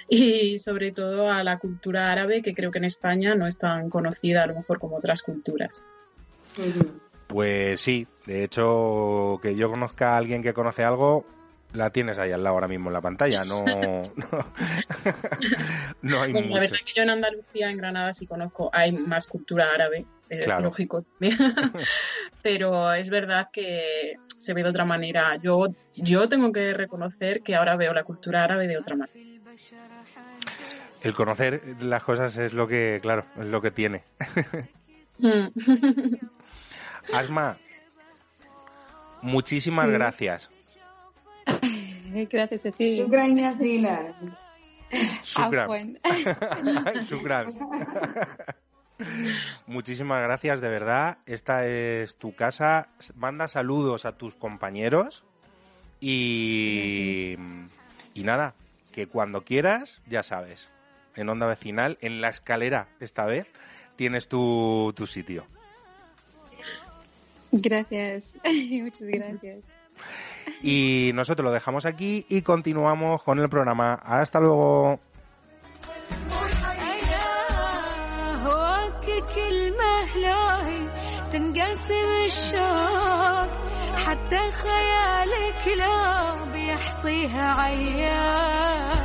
y sobre todo a la cultura árabe que creo que en España no es tan conocida a lo mejor como otras culturas. Pues sí, de hecho, que yo conozca a alguien que conoce algo, la tienes ahí al lado ahora mismo en la pantalla, no, (laughs) no, (laughs) no hay Bueno, la mucho. verdad que yo en Andalucía, en Granada, sí conozco, hay más cultura árabe, eh, Claro. lógico también. (laughs) (laughs) pero es verdad que se ve de otra manera. Yo, yo tengo que reconocer que ahora veo la cultura árabe de otra manera. El conocer las cosas es lo que, claro, es lo que tiene. (laughs) Asma, muchísimas Sí. gracias. Gracias a ti. Shukran Yazila. Shukran. Afwan. Shukran. Muchísimas gracias, de verdad. Esta es tu casa. Manda saludos a tus compañeros. Y, y nada, que cuando quieras, ya sabes, en Onda Vecinal, en la escalera, esta vez, tienes tu, tu sitio. Gracias. (laughs) Muchas gracias. Y nosotros lo dejamos aquí y continuamos con el programa. Hasta luego. كلمة لاهي تنقسم الشوق حتى خيالك لو بيحصيها عيان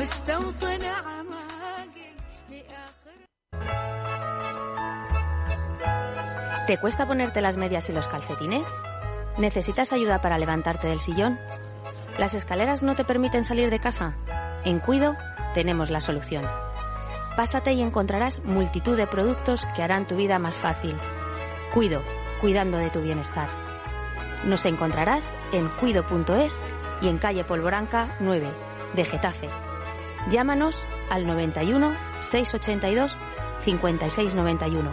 مستوطن عماقل لآخر ¿Te cuesta ponerte las medias y los calcetines? ¿Necesitas ayuda para levantarte del sillón? ¿Las escaleras no te permiten salir de casa? En Cuido tenemos la solución. Pásate y encontrarás multitud de productos que harán tu vida más fácil. Cuido, cuidando de tu bienestar. Nos encontrarás en cuido.es y en calle Polvoranca 9, de Getafe. Llámanos al 91 682 5691.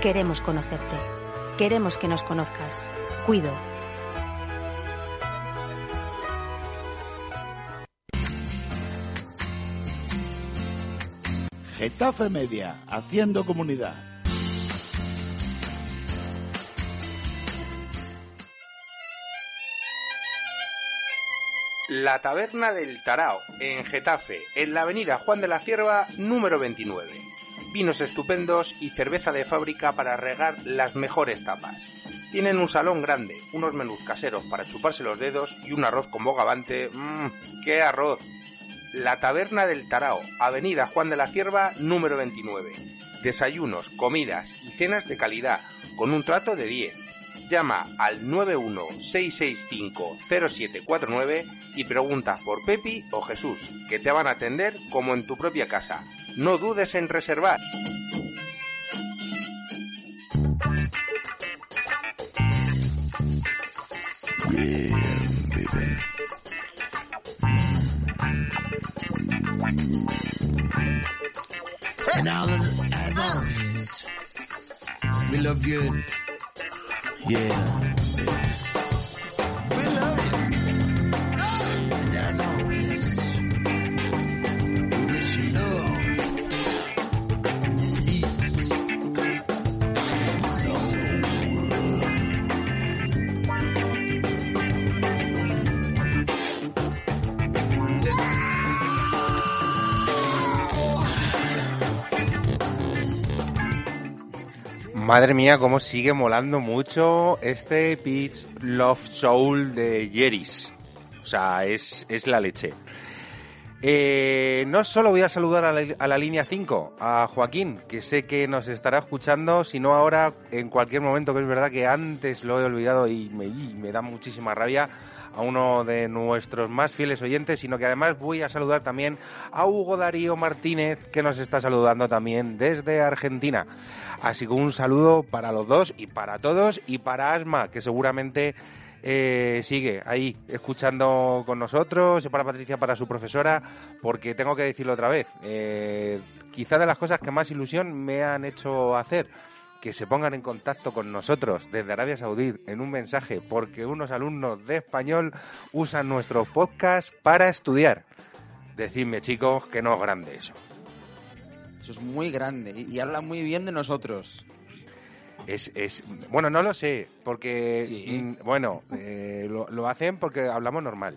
Queremos conocerte. Queremos que nos conozcas. Cuido. Getafe Media, haciendo comunidad. La Taberna del Tarao, en Getafe, en la avenida Juan de la Cierva, número 29. Vinos estupendos y cerveza de fábrica para regar las mejores tapas. Tienen un salón grande, unos menús caseros para chuparse los dedos y un arroz con bogavante. ¡Mmm! ¡Qué arroz! La Taberna del Tarao, avenida Juan de la Cierva, número 29. Desayunos, comidas y cenas de calidad, con un trato de 10. Llama al 916650749 y pregunta por Pepi o Jesús, que te van a atender como en tu propia casa. No dudes en reservar. And of, as always, we love you. Yeah. Madre mía, cómo sigue molando mucho este Pitch Love Soul de Yeris. O sea, es, es la leche. Eh, no solo voy a saludar a la, línea 5, a Joaquín, que sé que nos estará escuchando, sino ahora, en cualquier momento, que es verdad que antes lo he olvidado y me, y me da muchísima rabia, a uno de nuestros más fieles oyentes, sino que además voy a saludar también a Hugo Darío Martínez, que nos está saludando también desde Argentina. Así que un saludo para los dos y para todos y para Asma, que seguramente eh, sigue ahí escuchando con nosotros, y para Patricia, para su profesora, porque tengo que decirlo otra vez, eh, quizá de las cosas que más ilusión me han hecho hacer, que se pongan en contacto con nosotros desde Arabia Saudí en un mensaje, porque unos alumnos de español usan nuestros podcasts para estudiar. Decidme, chicos, que no es grande eso. Eso es muy grande y, y habla muy bien de nosotros. Es, es, bueno, no lo sé, porque, Sí. mm, bueno, eh, lo, lo hacen porque hablamos normal.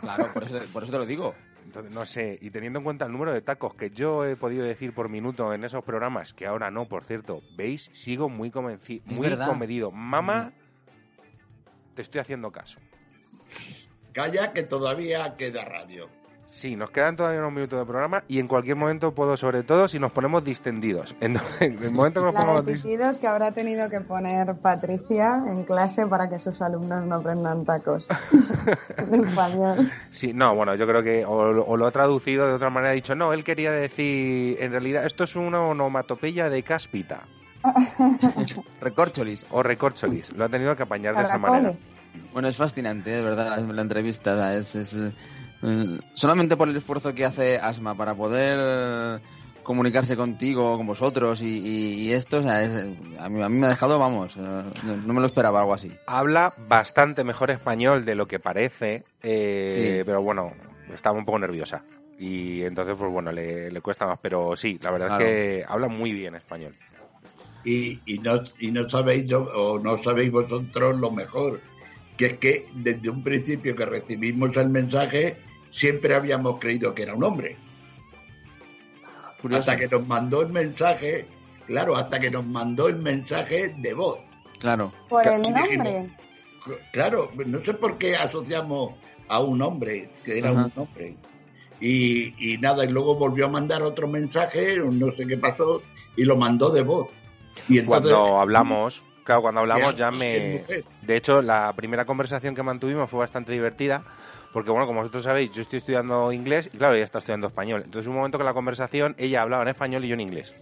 Claro, por eso, por eso te lo digo. Entonces, no sé, y teniendo en cuenta el número de tacos que yo he podido decir por minuto en esos programas, que ahora no, por cierto, ¿veis? Sigo muy convencido, Es muy verdad. comedido. Mamá, te estoy haciendo caso. Calla que todavía queda radio. Sí, nos quedan todavía unos minutos de programa y en cualquier momento puedo, sobre todo, si nos ponemos distendidos. En el momento que nos La pongamos de dis- pitidos que habrá tenido que poner Patricia en clase para que sus alumnos no aprendan tacos (laughs) en español. Sí, no, bueno, yo creo que o, o lo ha traducido de otra manera, ha dicho, no, él quería decir, en realidad, esto es una onomatopeya de cáspita (laughs) Recorcholis. o recorcholis. Lo ha tenido que apañar de esa manera. Bueno, es fascinante, es verdad, la, entrevista. Es, es, solamente por el esfuerzo que hace Asma para poder eh, comunicarse contigo, con vosotros y, y- y esto, o sea, es, eh, a, mí, a mí me ha dejado, vamos, eh, no, no me lo esperaba algo así. Habla bastante mejor español de lo que parece, eh, Sí. pero bueno, estaba un poco nerviosa. Y entonces, pues bueno, le, le cuesta más. Pero sí, la verdad Claro. es que habla muy bien español. Y, y, no, y no sabéis o no sabéis vosotros lo mejor, que es que desde un principio que recibimos el mensaje siempre habíamos creído que era un hombre. Curioso. Hasta que nos mandó el mensaje, claro, hasta que nos mandó el mensaje de voz. Claro. Por el nombre. Claro, no sé por qué asociamos a un hombre, que era Ajá. un hombre. Y, y nada, y luego volvió a mandar otro mensaje, no sé qué pasó, y lo mandó de voz. Y entonces, Cuando hablamos, claro, cuando hablamos ya me... De hecho, la primera conversación que mantuvimos fue bastante divertida, porque bueno, como vosotros sabéis, yo estoy estudiando inglés y claro, ella está estudiando español. Entonces, un momento que la conversación, ella hablaba en español y yo en inglés.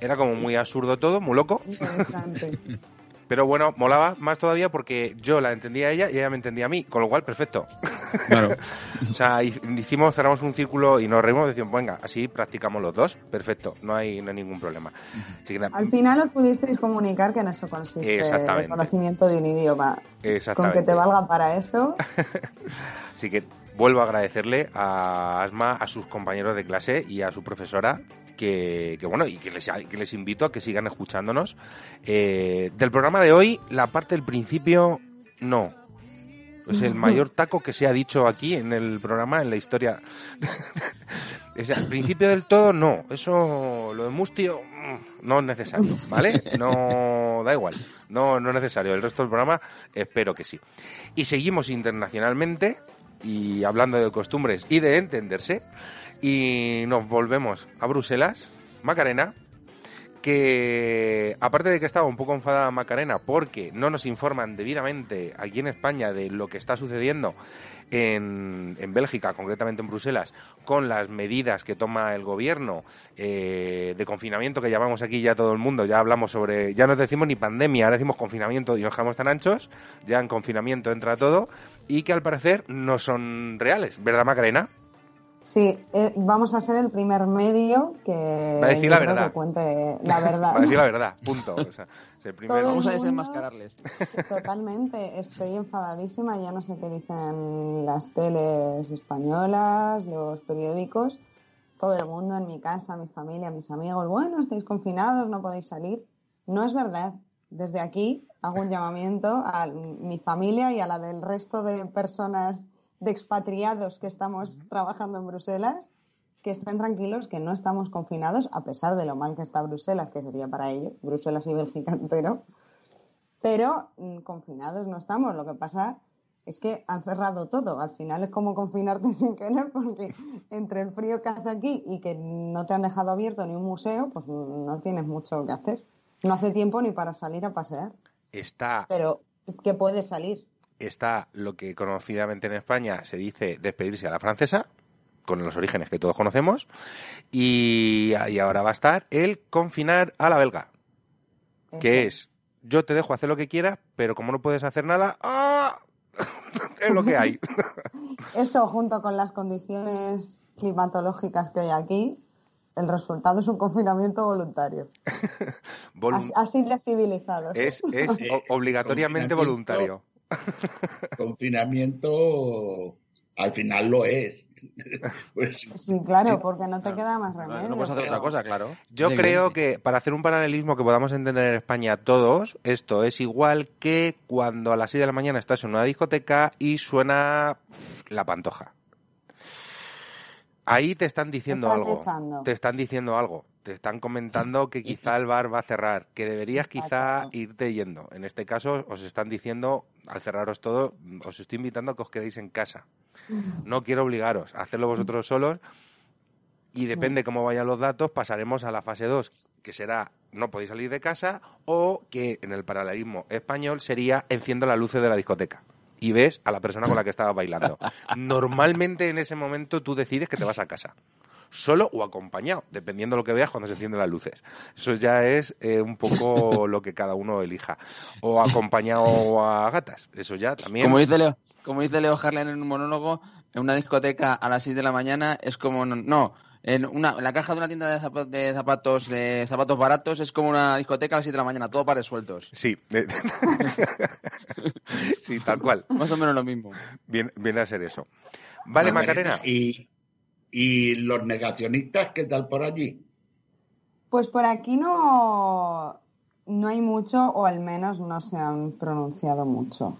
Era como muy absurdo todo, muy loco, Interesante. (laughs) pero bueno, molaba más todavía porque yo la entendía a ella y ella me entendía a mí, con lo cual, perfecto. Claro. (laughs) O sea, hi- hicimos, cerramos un círculo y nos reímos y decimos, venga, así practicamos los dos, perfecto, no hay, no hay ningún problema. Así que nada, Al final os pudisteis comunicar que en eso consiste Exactamente. el conocimiento de un idioma. Con que te valga para eso. (laughs) Así que vuelvo a agradecerle a Asma, a sus compañeros de clase y a su profesora que, que bueno, y que les, que les invito a que sigan escuchándonos. Eh, del programa de hoy, la parte del principio, no. Es el (laughs) mayor taco que se ha dicho aquí en el programa, en la historia. (laughs) o sea, el principio del todo, no. Eso, lo de Mustio, mm, no es necesario, ¿vale? No, da igual. No, no es necesario. El resto del programa, espero que sí. Y seguimos internacionalmente y hablando de costumbres y de entenderse. Y nos volvemos a Bruselas. Macarena, que aparte de que estaba un poco enfadada Macarena porque no nos informan debidamente aquí en España de lo que está sucediendo en, en Bélgica, concretamente en Bruselas, con las medidas que toma el gobierno eh, de confinamiento que llamamos aquí ya todo el mundo, ya hablamos sobre, ya no decimos ni pandemia, ahora decimos confinamiento y nos dejamos tan anchos, ya en confinamiento entra todo y que al parecer no son reales, ¿verdad Macarena? Sí, eh, vamos a ser el primer medio que, Va a decir la verdad. que cuente la verdad. (laughs) Para decir la verdad, punto. O sea, es el primero. Todo el Vamos a desenmascararles. Totalmente, estoy enfadadísima, ya no sé qué dicen las teles españolas, los periódicos, todo el mundo en mi casa, mi familia, mis amigos, bueno, estáis confinados, no podéis salir. No es verdad. Desde aquí hago un llamamiento a mi familia y a la del resto de personas, de expatriados que estamos trabajando en Bruselas, que estén tranquilos, que no estamos confinados, a pesar de lo mal que está Bruselas, que sería para ello, Bruselas y Bélgica entero, pero mm, confinados no estamos. Lo que pasa es que han cerrado todo. Al final es como confinarte (laughs) sin querer, porque entre el frío que hace aquí y que no te han dejado abierto ni un museo, pues no tienes mucho que hacer. No hace tiempo ni para salir a pasear. Está, Pero que puede salir. Está lo que conocidamente en España se dice despedirse a la francesa, con los orígenes que todos conocemos, y, y ahora va a estar el confinar a la belga, que es yo te dejo hacer lo que quieras, pero como no puedes hacer nada, ¡ah! (laughs) es lo que hay. (laughs) Eso, junto con las condiciones climatológicas que hay aquí, el resultado es un confinamiento voluntario. (laughs) Volun- Así, así de civilizados. es es obligatoriamente voluntario. Confinamiento al final lo es. (laughs) Pues, Sí, claro, porque no te queda más remedio. No puedes hacer otra cosa, claro. Yo Sí, creo que para hacer un paralelismo que podamos entender en España todos, esto es igual que cuando a las 6 de la mañana estás en una discoteca y suena la pantoja. Ahí te están diciendo están algo. echando. Te están diciendo algo. Te están comentando que (laughs) quizá el bar va a cerrar, que deberías quizá irte yendo. En este caso os están diciendo, al cerraros todo, os estoy invitando a que os quedéis en casa. No quiero obligaros a hacerlo vosotros solos y depende cómo vayan los datos, pasaremos a la fase 2, que será no podéis salir de casa o que en el paralelismo español sería enciendo las luces de la discoteca y ves a la persona con la que estabas bailando. (laughs) Normalmente en ese momento tú decides que te vas a casa. Solo o acompañado, dependiendo de lo que veas cuando se encienden las luces. Eso ya es eh, un poco (laughs) lo que cada uno elija. O acompañado a gatas. Eso ya también. Como dice Leo, como dice Leo Harlan en un monólogo, en una discoteca a las 6 de la mañana es como no, no, en una en la caja de una tienda de zapatos de zapatos de zapatos baratos es como una discoteca a las 7 de la mañana, todo pares sueltos. Sí. (laughs) sí, tal cual. Más o menos lo mismo. Viene, viene a ser eso. Vale, Macarena. Y, y los negacionistas, ¿qué tal por allí? Pues por aquí no, no hay mucho, o al menos no se han pronunciado mucho.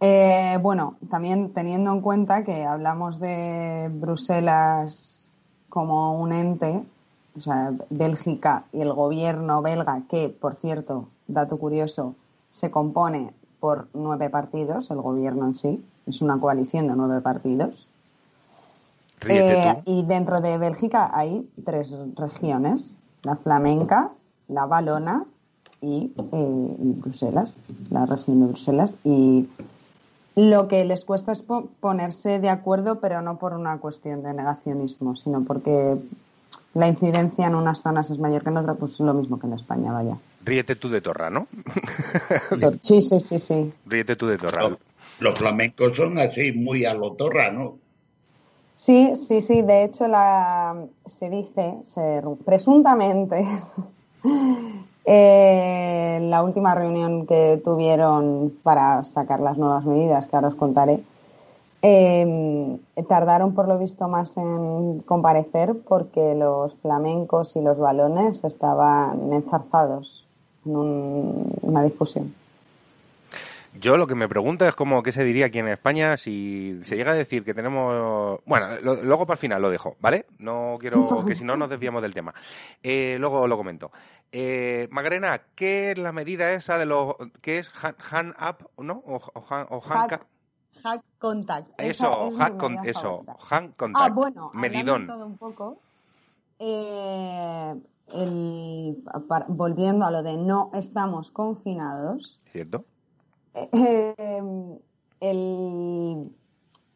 Eh, bueno, también teniendo en cuenta que hablamos de Bruselas como un ente, o sea, Bélgica y el gobierno belga, que, por cierto, dato curioso, se compone por nueve partidos, el gobierno en sí, es una coalición de nueve partidos. Ríete Eh, tú. y dentro de Bélgica hay tres regiones, la flamenca, la valona y, eh, y Bruselas, la región de Bruselas. Y lo que les cuesta es po- ponerse de acuerdo, pero no por una cuestión de negacionismo, sino porque la incidencia en unas zonas es mayor que en otras, pues lo mismo que en España, vaya. Ríete tú de Torra, ¿no? (laughs) Sí, sí, sí, sí. Ríete tú de Torra. Los flamencos son así, muy a lo torra, ¿no? Sí, sí, sí. De hecho, la, se dice, se, presuntamente, (laughs) eh, la última reunión que tuvieron para sacar las nuevas medidas, que ahora os contaré, eh, tardaron por lo visto más en comparecer porque los flamencos y los balones estaban enzarzados en un- una discusión. Yo lo que me pregunto es cómo, qué se diría aquí en España si se llega a decir que tenemos... Bueno, lo- luego para el final lo dejo, ¿vale? No quiero (laughs) que si no nos desviamos del tema. Eh, luego lo comento. Eh, Magarena, ¿qué es la medida esa de los... ¿Qué es hand, hand up, no? O, o hand, o hand Hack, hack contact. Eso, es con, medida eso, hand contact. Ah, bueno, medidón. un poco, eh, el- para- volviendo a lo de no estamos confinados, ¿Cierto? El,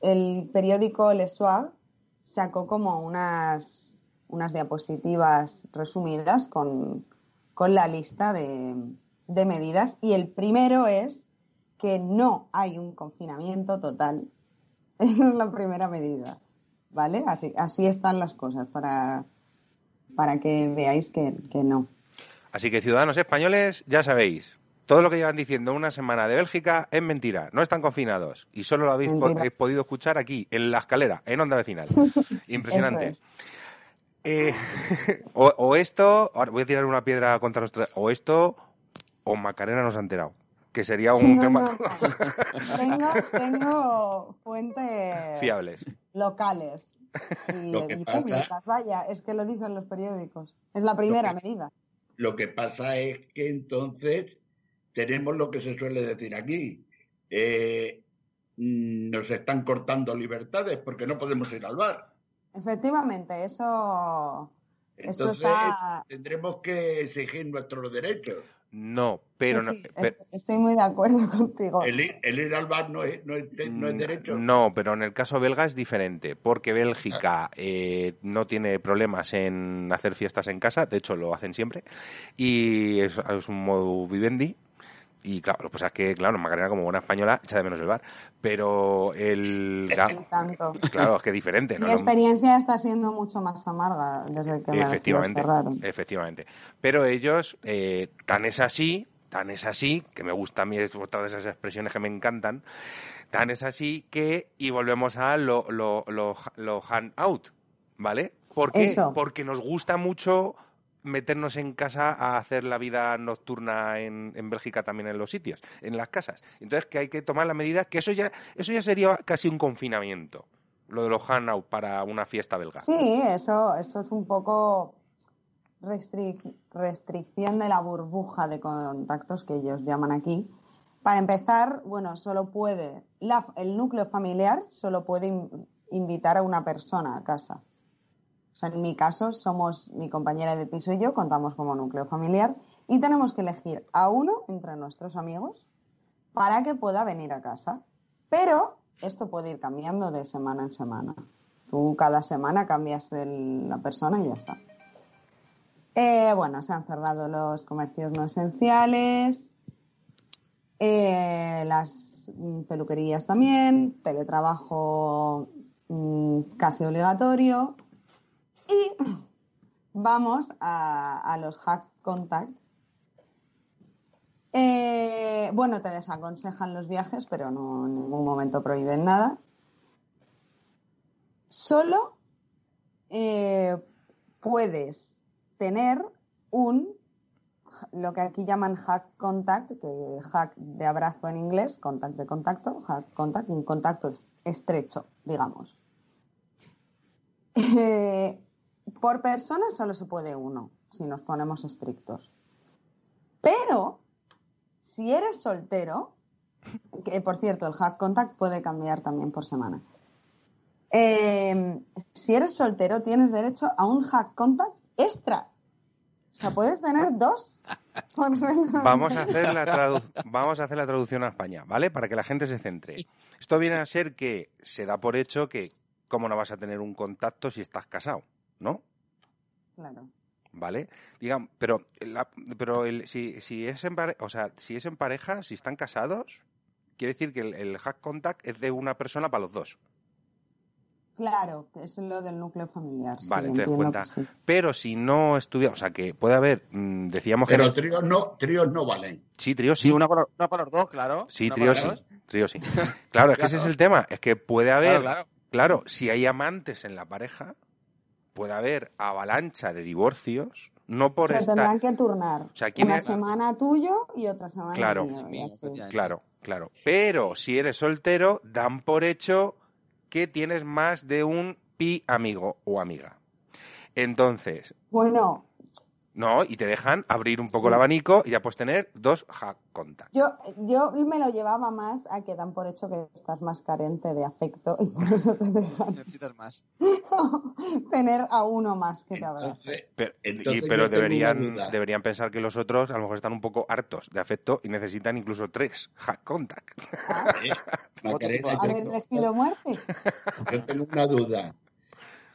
el periódico Le Soir sacó como unas, unas diapositivas resumidas con, con la lista de, de medidas y el primero es que no hay un confinamiento total. (laughs) Esa es la primera medida, ¿vale? Así, así están las cosas para, para que veáis que, que no. Así que ciudadanos españoles, ya sabéis, todo lo que llevan diciendo una semana de Bélgica es mentira, no están confinados y solo lo habéis po- Mentira. habéis podido escuchar aquí, en la escalera, en Onda Vecinal. (laughs) Impresionante. Eh, (laughs) o, o esto, ahora voy a tirar una piedra contra nuestra, o esto, o Macarena nos ha enterado, que sería un No, tema no. (laughs) Tengo, tengo fuentes fiables. locales y, Lo que y pasa- públicas, vaya, es que lo dicen los periódicos. Es la primera Lo que- medida. Lo que pasa es que entonces tenemos lo que se suele decir aquí. eh, mm, nos están cortando libertades porque no podemos ir al bar. Efectivamente, eso, eso Entonces está... tendremos que exigir nuestros derechos. No, pero Sí, no, pero- estoy muy de acuerdo (laughs) contigo. El, ir- el ir al bar no es, no es, no es derecho. No, pero en el caso belga es diferente, porque Bélgica eh, no tiene problemas en hacer fiestas en casa, de hecho lo hacen siempre, y es, es un modo vivendi. Y claro, lo que pasa es que, claro, Macarena como buena española echa de menos el bar, pero el... Claro, Tanto. claro, es que es diferente. ¿no? Mi experiencia está siendo mucho más amarga desde que me Efectivamente, cerraron. efectivamente. Pero ellos, eh, tan es así, tan es así, que me gusta a mí todas esas expresiones que me encantan, tan es así que, y volvemos a lo, lo, lo, lo hand out, ¿vale? ¿Por qué? Eso. Porque nos gusta mucho meternos en casa a hacer la vida nocturna en, en Bélgica también en los sitios, en las casas. Entonces que hay que tomar la medida que eso ya, eso ya sería casi un confinamiento, lo de los hand out para una fiesta belga. Sí, eso, eso es un poco restric- restricción de la burbuja de contactos que ellos llaman aquí. Para empezar, bueno, solo puede, la- el núcleo familiar solo puede in- invitar a una persona a casa. En mi caso, somos mi compañera de piso y yo, contamos como núcleo familiar y tenemos que elegir a uno entre nuestros amigos para que pueda venir a casa. Pero esto puede ir cambiando de semana en semana. Tú cada semana cambias la persona y ya está. Eh, bueno, se han cerrado los comercios no esenciales, eh, las mm, peluquerías también, teletrabajo mm, casi obligatorio y (clears throat) vamos a, los hack contact. Eh, bueno, te desaconsejan los viajes, pero no en ningún momento prohíben nada. Solo eh, puedes tener un, lo que aquí llaman hack contact, que hack de abrazo en inglés, contact de contacto, hack contact, un contacto es- estrecho, digamos. (laughs) Eh, por persona solo se puede uno, si nos ponemos estrictos. Pero, si eres soltero, que por cierto, el hack contact puede cambiar también por semana. Eh, si eres soltero, tienes derecho a un hack contact extra. O sea, puedes tener dos. Vamos a hacer la vamos a hacer la traducción a España, ¿vale? Para que la gente se centre. Esto viene a ser que se da por hecho que cómo no vas a tener un contacto si estás casado, ¿no? Claro. ¿Vale? Digamos, pero la- pero el- si, si es en pare- o sea, si es en pareja, si están casados, quiere decir que el, el hack contact es de una persona para los dos. Claro, que es lo del núcleo familiar. sí, Vale, entonces entiendo cuenta. sí. Pero si no estudia, o sea, que puede haber, mm, decíamos Pero que tríos no, tríos no valen. sí, tríos sí. Sí, una para, una para los dos, claro. Sí, Una trío para sí. sí. Claro, es que ese es el tema. Es que puede haber, Claro, claro, claro. si hay amantes en la pareja, puede haber avalancha de divorcios, no por Se estar... tendrán que turnar. O sea, ¿quién Una es- semana tuyo y otra semana Claro. mío. Claro, claro. Pero si eres soltero, dan por hecho que tienes más de un pi amigo o amiga. Entonces, Bueno, no, y te dejan abrir un poco el abanico y ya puedes tener dos hack contacts. yo, yo me lo llevaba más a que dan por hecho que estás más carente de afecto y por eso te dejan Necesitas más. (laughs) tener a uno más que te abrace. Pero, Entonces deberían, deberían pensar que los otros a lo mejor están un poco hartos de afecto y necesitan incluso tres hack contact. Eh, Macarena, Haber elegido muerte. Yo tengo una duda.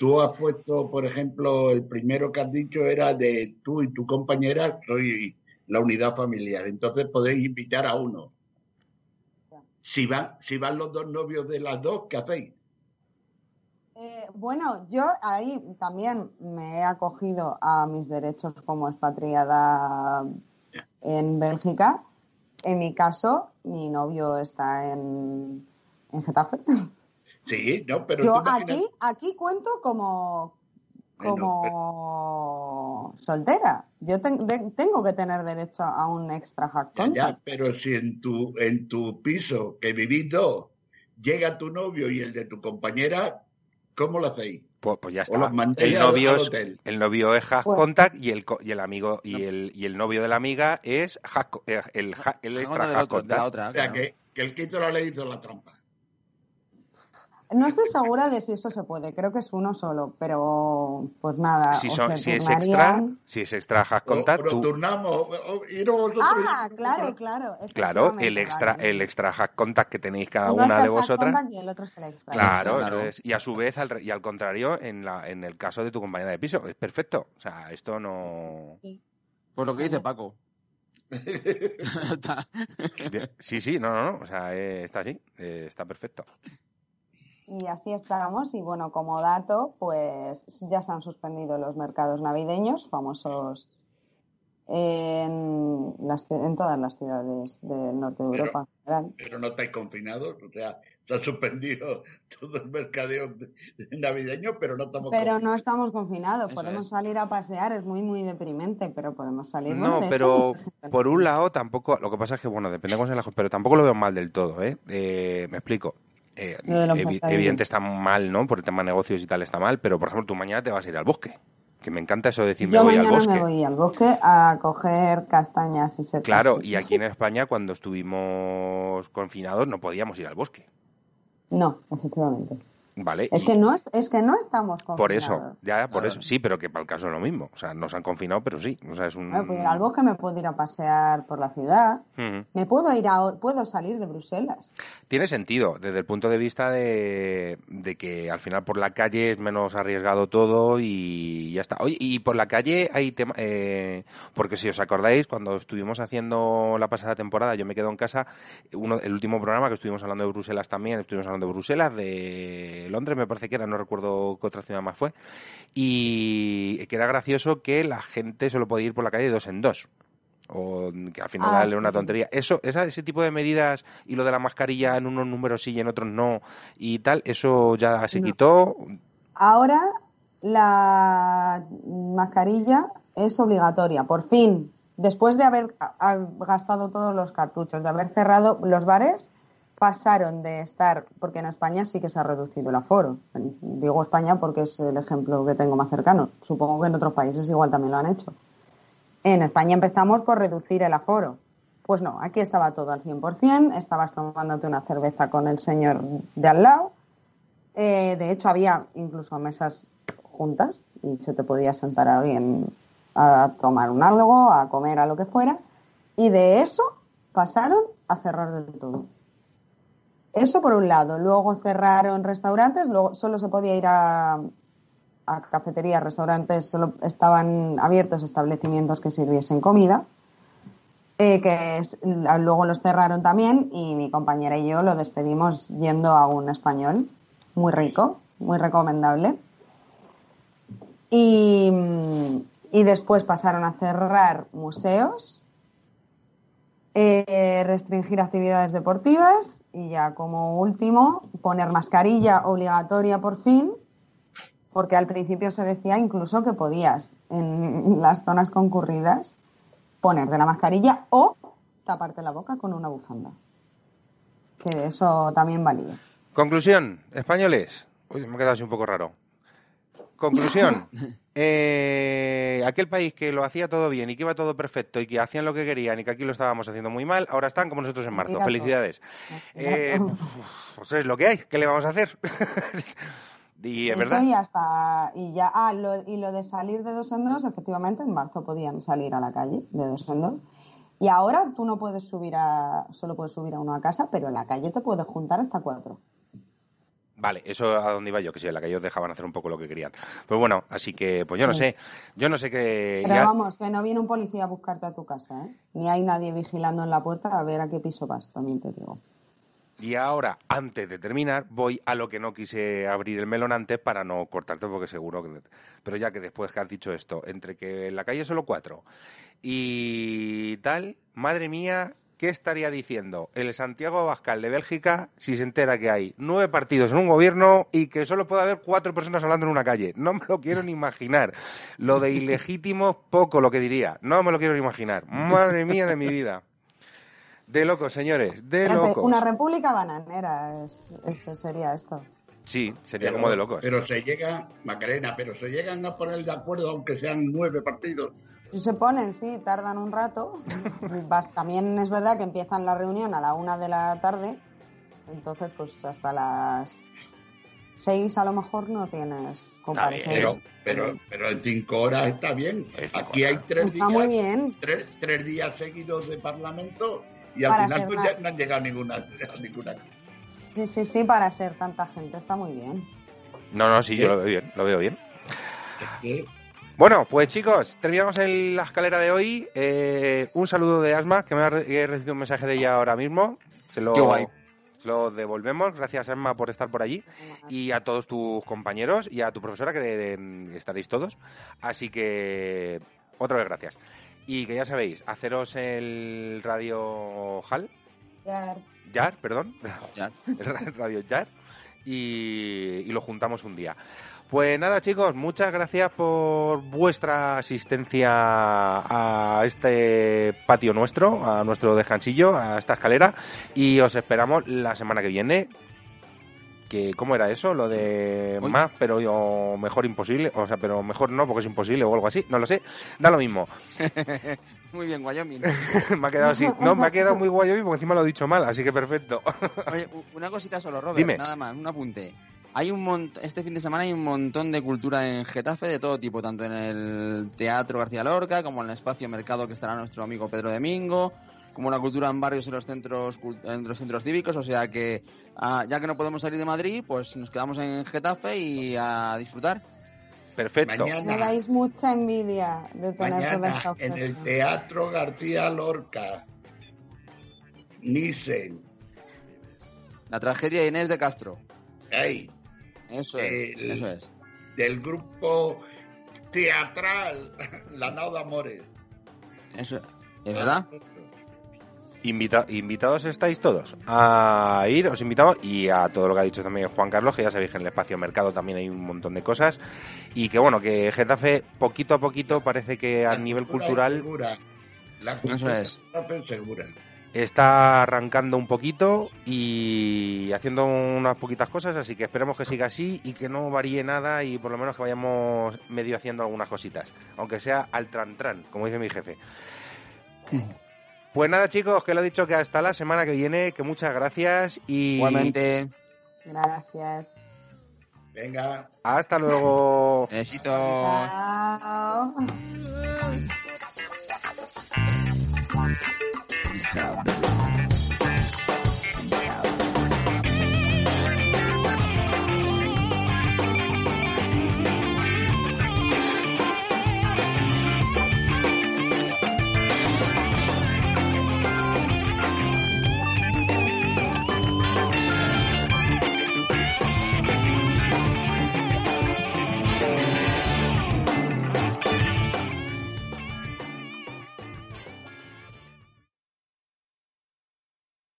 Tú has puesto, por ejemplo, el primero que has dicho era de tú y tu compañera, soy la unidad familiar. Entonces podéis invitar a uno. Si van, si van los dos novios de las dos, ¿qué hacéis? Eh, bueno, yo ahí también me he acogido a mis derechos como expatriada en Bélgica. En mi caso, mi novio está en, en Getafe. Sí, no, pero yo aquí, aquí cuento como, Bueno, como soltera. Yo ten- de- tengo que tener derecho a un extra hack Ya, contact. ya, pero si en tu, en tu piso, que vivís dos, llega tu novio y el de tu compañera, ¿cómo lo hacéis? Pues, pues ya O está. los El novio, es, hotel. el novio es Hack Pues- Contact y el, co- y el amigo y el, y el novio de la amiga es Hack, eh, el, ha- el extra Hack otro, de la Contact. otra, O sea, claro. que, que el hizo la ley hizo la trampa. No estoy segura de si eso se puede, creo que es uno solo, pero pues nada. Si, son, si es extra, si es extra Hack O, tú- turnamos, Ah, y- claro, claro. claro, el extra, vale. el extra Hack Contact que tenéis cada Uno es una el de vosotras. y el otro es el extra. Claro, Claro. entonces, y a su vez, al, re- y al contrario, en, la, en el caso de tu compañera de piso, es perfecto. O sea, esto no... Pues lo que dice Paco. (laughs) Sí, sí, no, no, no, o sea, eh, está así, eh, está perfecto. Y así estamos. Y bueno, como dato, pues ya se han suspendido los mercados navideños, famosos en, las, en todas las ciudades del norte de Pero- Europa. en general. Pero no estáis confinados, o sea, se ha suspendido (laughs) todo el mercadeo de- de navideño, pero no estamos Pero confinados. no estamos confinados, Eso podemos es. salir a pasear, es muy, muy deprimente, pero podemos salir. No, de pero por no. un lado tampoco, lo que pasa es que, bueno, depende de las pero tampoco lo veo mal del todo, ¿eh? Eh, me explico. Eh, evi- evidente está mal, ¿no? Por el tema de negocios y tal está mal, pero por ejemplo, tú mañana te vas a ir al bosque. Que me encanta eso de decir me Yo voy al bosque. me voy al bosque a coger castañas y setas. Claro, y (laughs) aquí en España, cuando estuvimos confinados, no podíamos ir al bosque, No, efectivamente. ¿Vale? Es Y- que no, es, es que no estamos confinados. Por eso, ya, por Claro. eso. Sí, pero que para el caso es lo mismo. O sea, nos han confinado, pero sí. O sea, es un... Me puedo ir al bosque, me puedo ir a pasear por la ciudad, me puedo ir a, puedo salir de Bruselas. Tiene sentido, desde el punto de vista de, de que al final por la calle es menos arriesgado todo y ya está. Oye, y por la calle hay tema, eh, porque si os acordáis, cuando estuvimos haciendo la pasada temporada, yo me quedo en casa, uno, el último programa que estuvimos hablando de Bruselas también, estuvimos hablando de Bruselas, de Londres me parece que era, no recuerdo qué otra ciudad más fue, y que era gracioso que la gente solo podía ir por la calle de dos en dos. O que al final Ah, sí, una tontería. Eso, esa, ese tipo de medidas y lo de la mascarilla en unos números sí y en otros no y tal, eso ya se No. quitó. Ahora la mascarilla es obligatoria, por fin. Después de haber a- a- gastado todos los cartuchos, de haber cerrado los bares, pasaron de estar, porque en España sí que se ha reducido el aforo. Digo España porque es el ejemplo que tengo más cercano. Supongo que en otros países igual también lo han hecho. En España empezamos por reducir el aforo. Pues no, aquí estaba todo al 100%, estabas tomándote una cerveza con el señor de al lado. Eh, de hecho, había incluso mesas juntas y se te podía sentar alguien a tomar un algo, a comer, a lo que fuera. Y de eso pasaron a cerrar del todo. Eso por un lado. Luego cerraron restaurantes, luego solo se podía ir a, cafeterías, restaurantes, solo estaban abiertos establecimientos que sirviesen comida. eh, que es- luego los cerraron también y mi compañera y yo lo despedimos yendo a un español muy rico, muy recomendable. Y, y después pasaron a cerrar museos, eh, restringir actividades deportivas y ya como último poner mascarilla obligatoria por fin, porque al principio se decía incluso que podías en las zonas concurridas ponerte la mascarilla o taparte la boca con una bufanda. Que eso también valía. Conclusión, españoles. Uy, me he quedado así un poco raro. Conclusión. (laughs) eh, aquel país que lo hacía todo bien y que iba todo perfecto y que hacían lo que querían y que aquí lo estábamos haciendo muy mal, ahora están como nosotros en marzo. Felicidades. Eh, pues es lo que hay. ¿Qué le vamos a hacer? (laughs) y es Eso verdad. y hasta y ya ah lo, y lo de salir de dos en dos efectivamente en marzo podían salir a la calle de dos en dos y ahora tú no puedes subir a solo puedes subir a una casa pero en la calle te puedes juntar hasta cuatro Vale, eso a dónde iba yo, que sí, en la que ellos dejaban hacer un poco lo que querían. Pues bueno, así que, pues yo no sé, yo no sé qué... pero ya- vamos que no viene un policía a buscarte a tu casa ¿eh? ni hay nadie vigilando en la puerta a ver a qué piso vas también te digo Y ahora, antes de terminar, voy a lo que no quise abrir el melón antes para no cortarte, porque seguro que... Pero ya que después que has dicho esto, entre que en la calle solo cuatro y tal, madre mía, ¿qué estaría diciendo el Santiago Abascal de Bélgica si se entera que hay nueve partidos en un gobierno y que solo puede haber cuatro personas hablando en una calle? No me lo quiero ni imaginar. Lo de ilegítimo, poco lo que diría. No me lo quiero ni imaginar. Madre mía de mi vida. De locos, señores, de Una- locos. una república bananera es, eso sería esto Sí, sería Pero- como de locos. Pero se llega, Macarena, pero se llegan a poner de acuerdo aunque sean nueve partidos. Se ponen, sí, tardan un rato. También es verdad que empiezan la reunión a la una de la tarde, entonces pues hasta las seis a lo mejor no tienes comparecencia. Pero, pero, pero en cinco horas está bien. Aquí hay tres Está días, muy bien. Tres, tres días seguidos de parlamento y al Para final pues, ya no han llegado a ninguna, a ninguna. Sí, sí, sí, para ser tanta gente está muy bien. No, no, sí, yo lo veo bien, lo veo bien. Bueno, pues chicos, terminamos el- la escalera de hoy. Eh, un saludo de Asma, que me ha re- he recibido un mensaje de ella ahora mismo. Se lo, se devolvemos. Gracias, Asma, por estar por allí. Y a todos tus compañeros y a tu profesora, que de- de- estaréis todos. Así que, otra vez gracias. Y que ya sabéis, haceros el radio Hall, Ya, Jar, perdón. (laughs) El ra- Radio Jar. Y, y lo juntamos un día. Pues nada, chicos, muchas gracias por vuestra asistencia a este patio nuestro, a nuestro descansillo, a esta escalera. Y os esperamos la semana que viene. Que, ¿Cómo era eso? Lo de más, pero yo- mejor imposible. O sea, pero mejor no, porque es imposible o algo así. No lo sé. Da lo mismo. (laughs) Muy bien, Wyoming. (laughs) me ha quedado así. No, me ha quedado muy guay porque encima lo he dicho mal, así que perfecto. Oye, una cosita solo, Robert, Dime. nada más, un apunte. Hay un mont- este fin de semana hay un montón de cultura en Getafe de todo tipo, tanto en el Teatro García Lorca como en el espacio Mercado que estará nuestro amigo Pedro Domingo, como la cultura en barrios en los centros en los centros cívicos, o sea que ah, ya que no podemos salir de Madrid, pues nos quedamos en Getafe y a disfrutar. Perfecto. Me dais mucha envidia de tener toda Mañana en el. Teatro García Lorca, Nissen, La tragedia de Inés de Castro. ahí, Eso es, El- eso es. del grupo teatral (laughs) La Nau de Amores. Eso es verdad. Invita- invitados estáis todos a ir, os invitamos y a todo lo que ha dicho también Juan Carlos, que ya sabéis que en el espacio mercado también hay un montón de cosas y que bueno, que Getafe poquito a poquito parece que a nivel cultural Segura. La Eso cultura es. Segura. Está arrancando un poquito y haciendo unas poquitas cosas, así que esperemos que siga así y que no varíe nada y por lo menos que vayamos medio haciendo algunas cositas, aunque sea al tran tran, como dice mi jefe. Pues nada chicos, que lo he dicho que hasta la semana que viene, que muchas gracias y Igualmente. Gracias. Venga. hasta luego. Besitos. Chao. Isabel.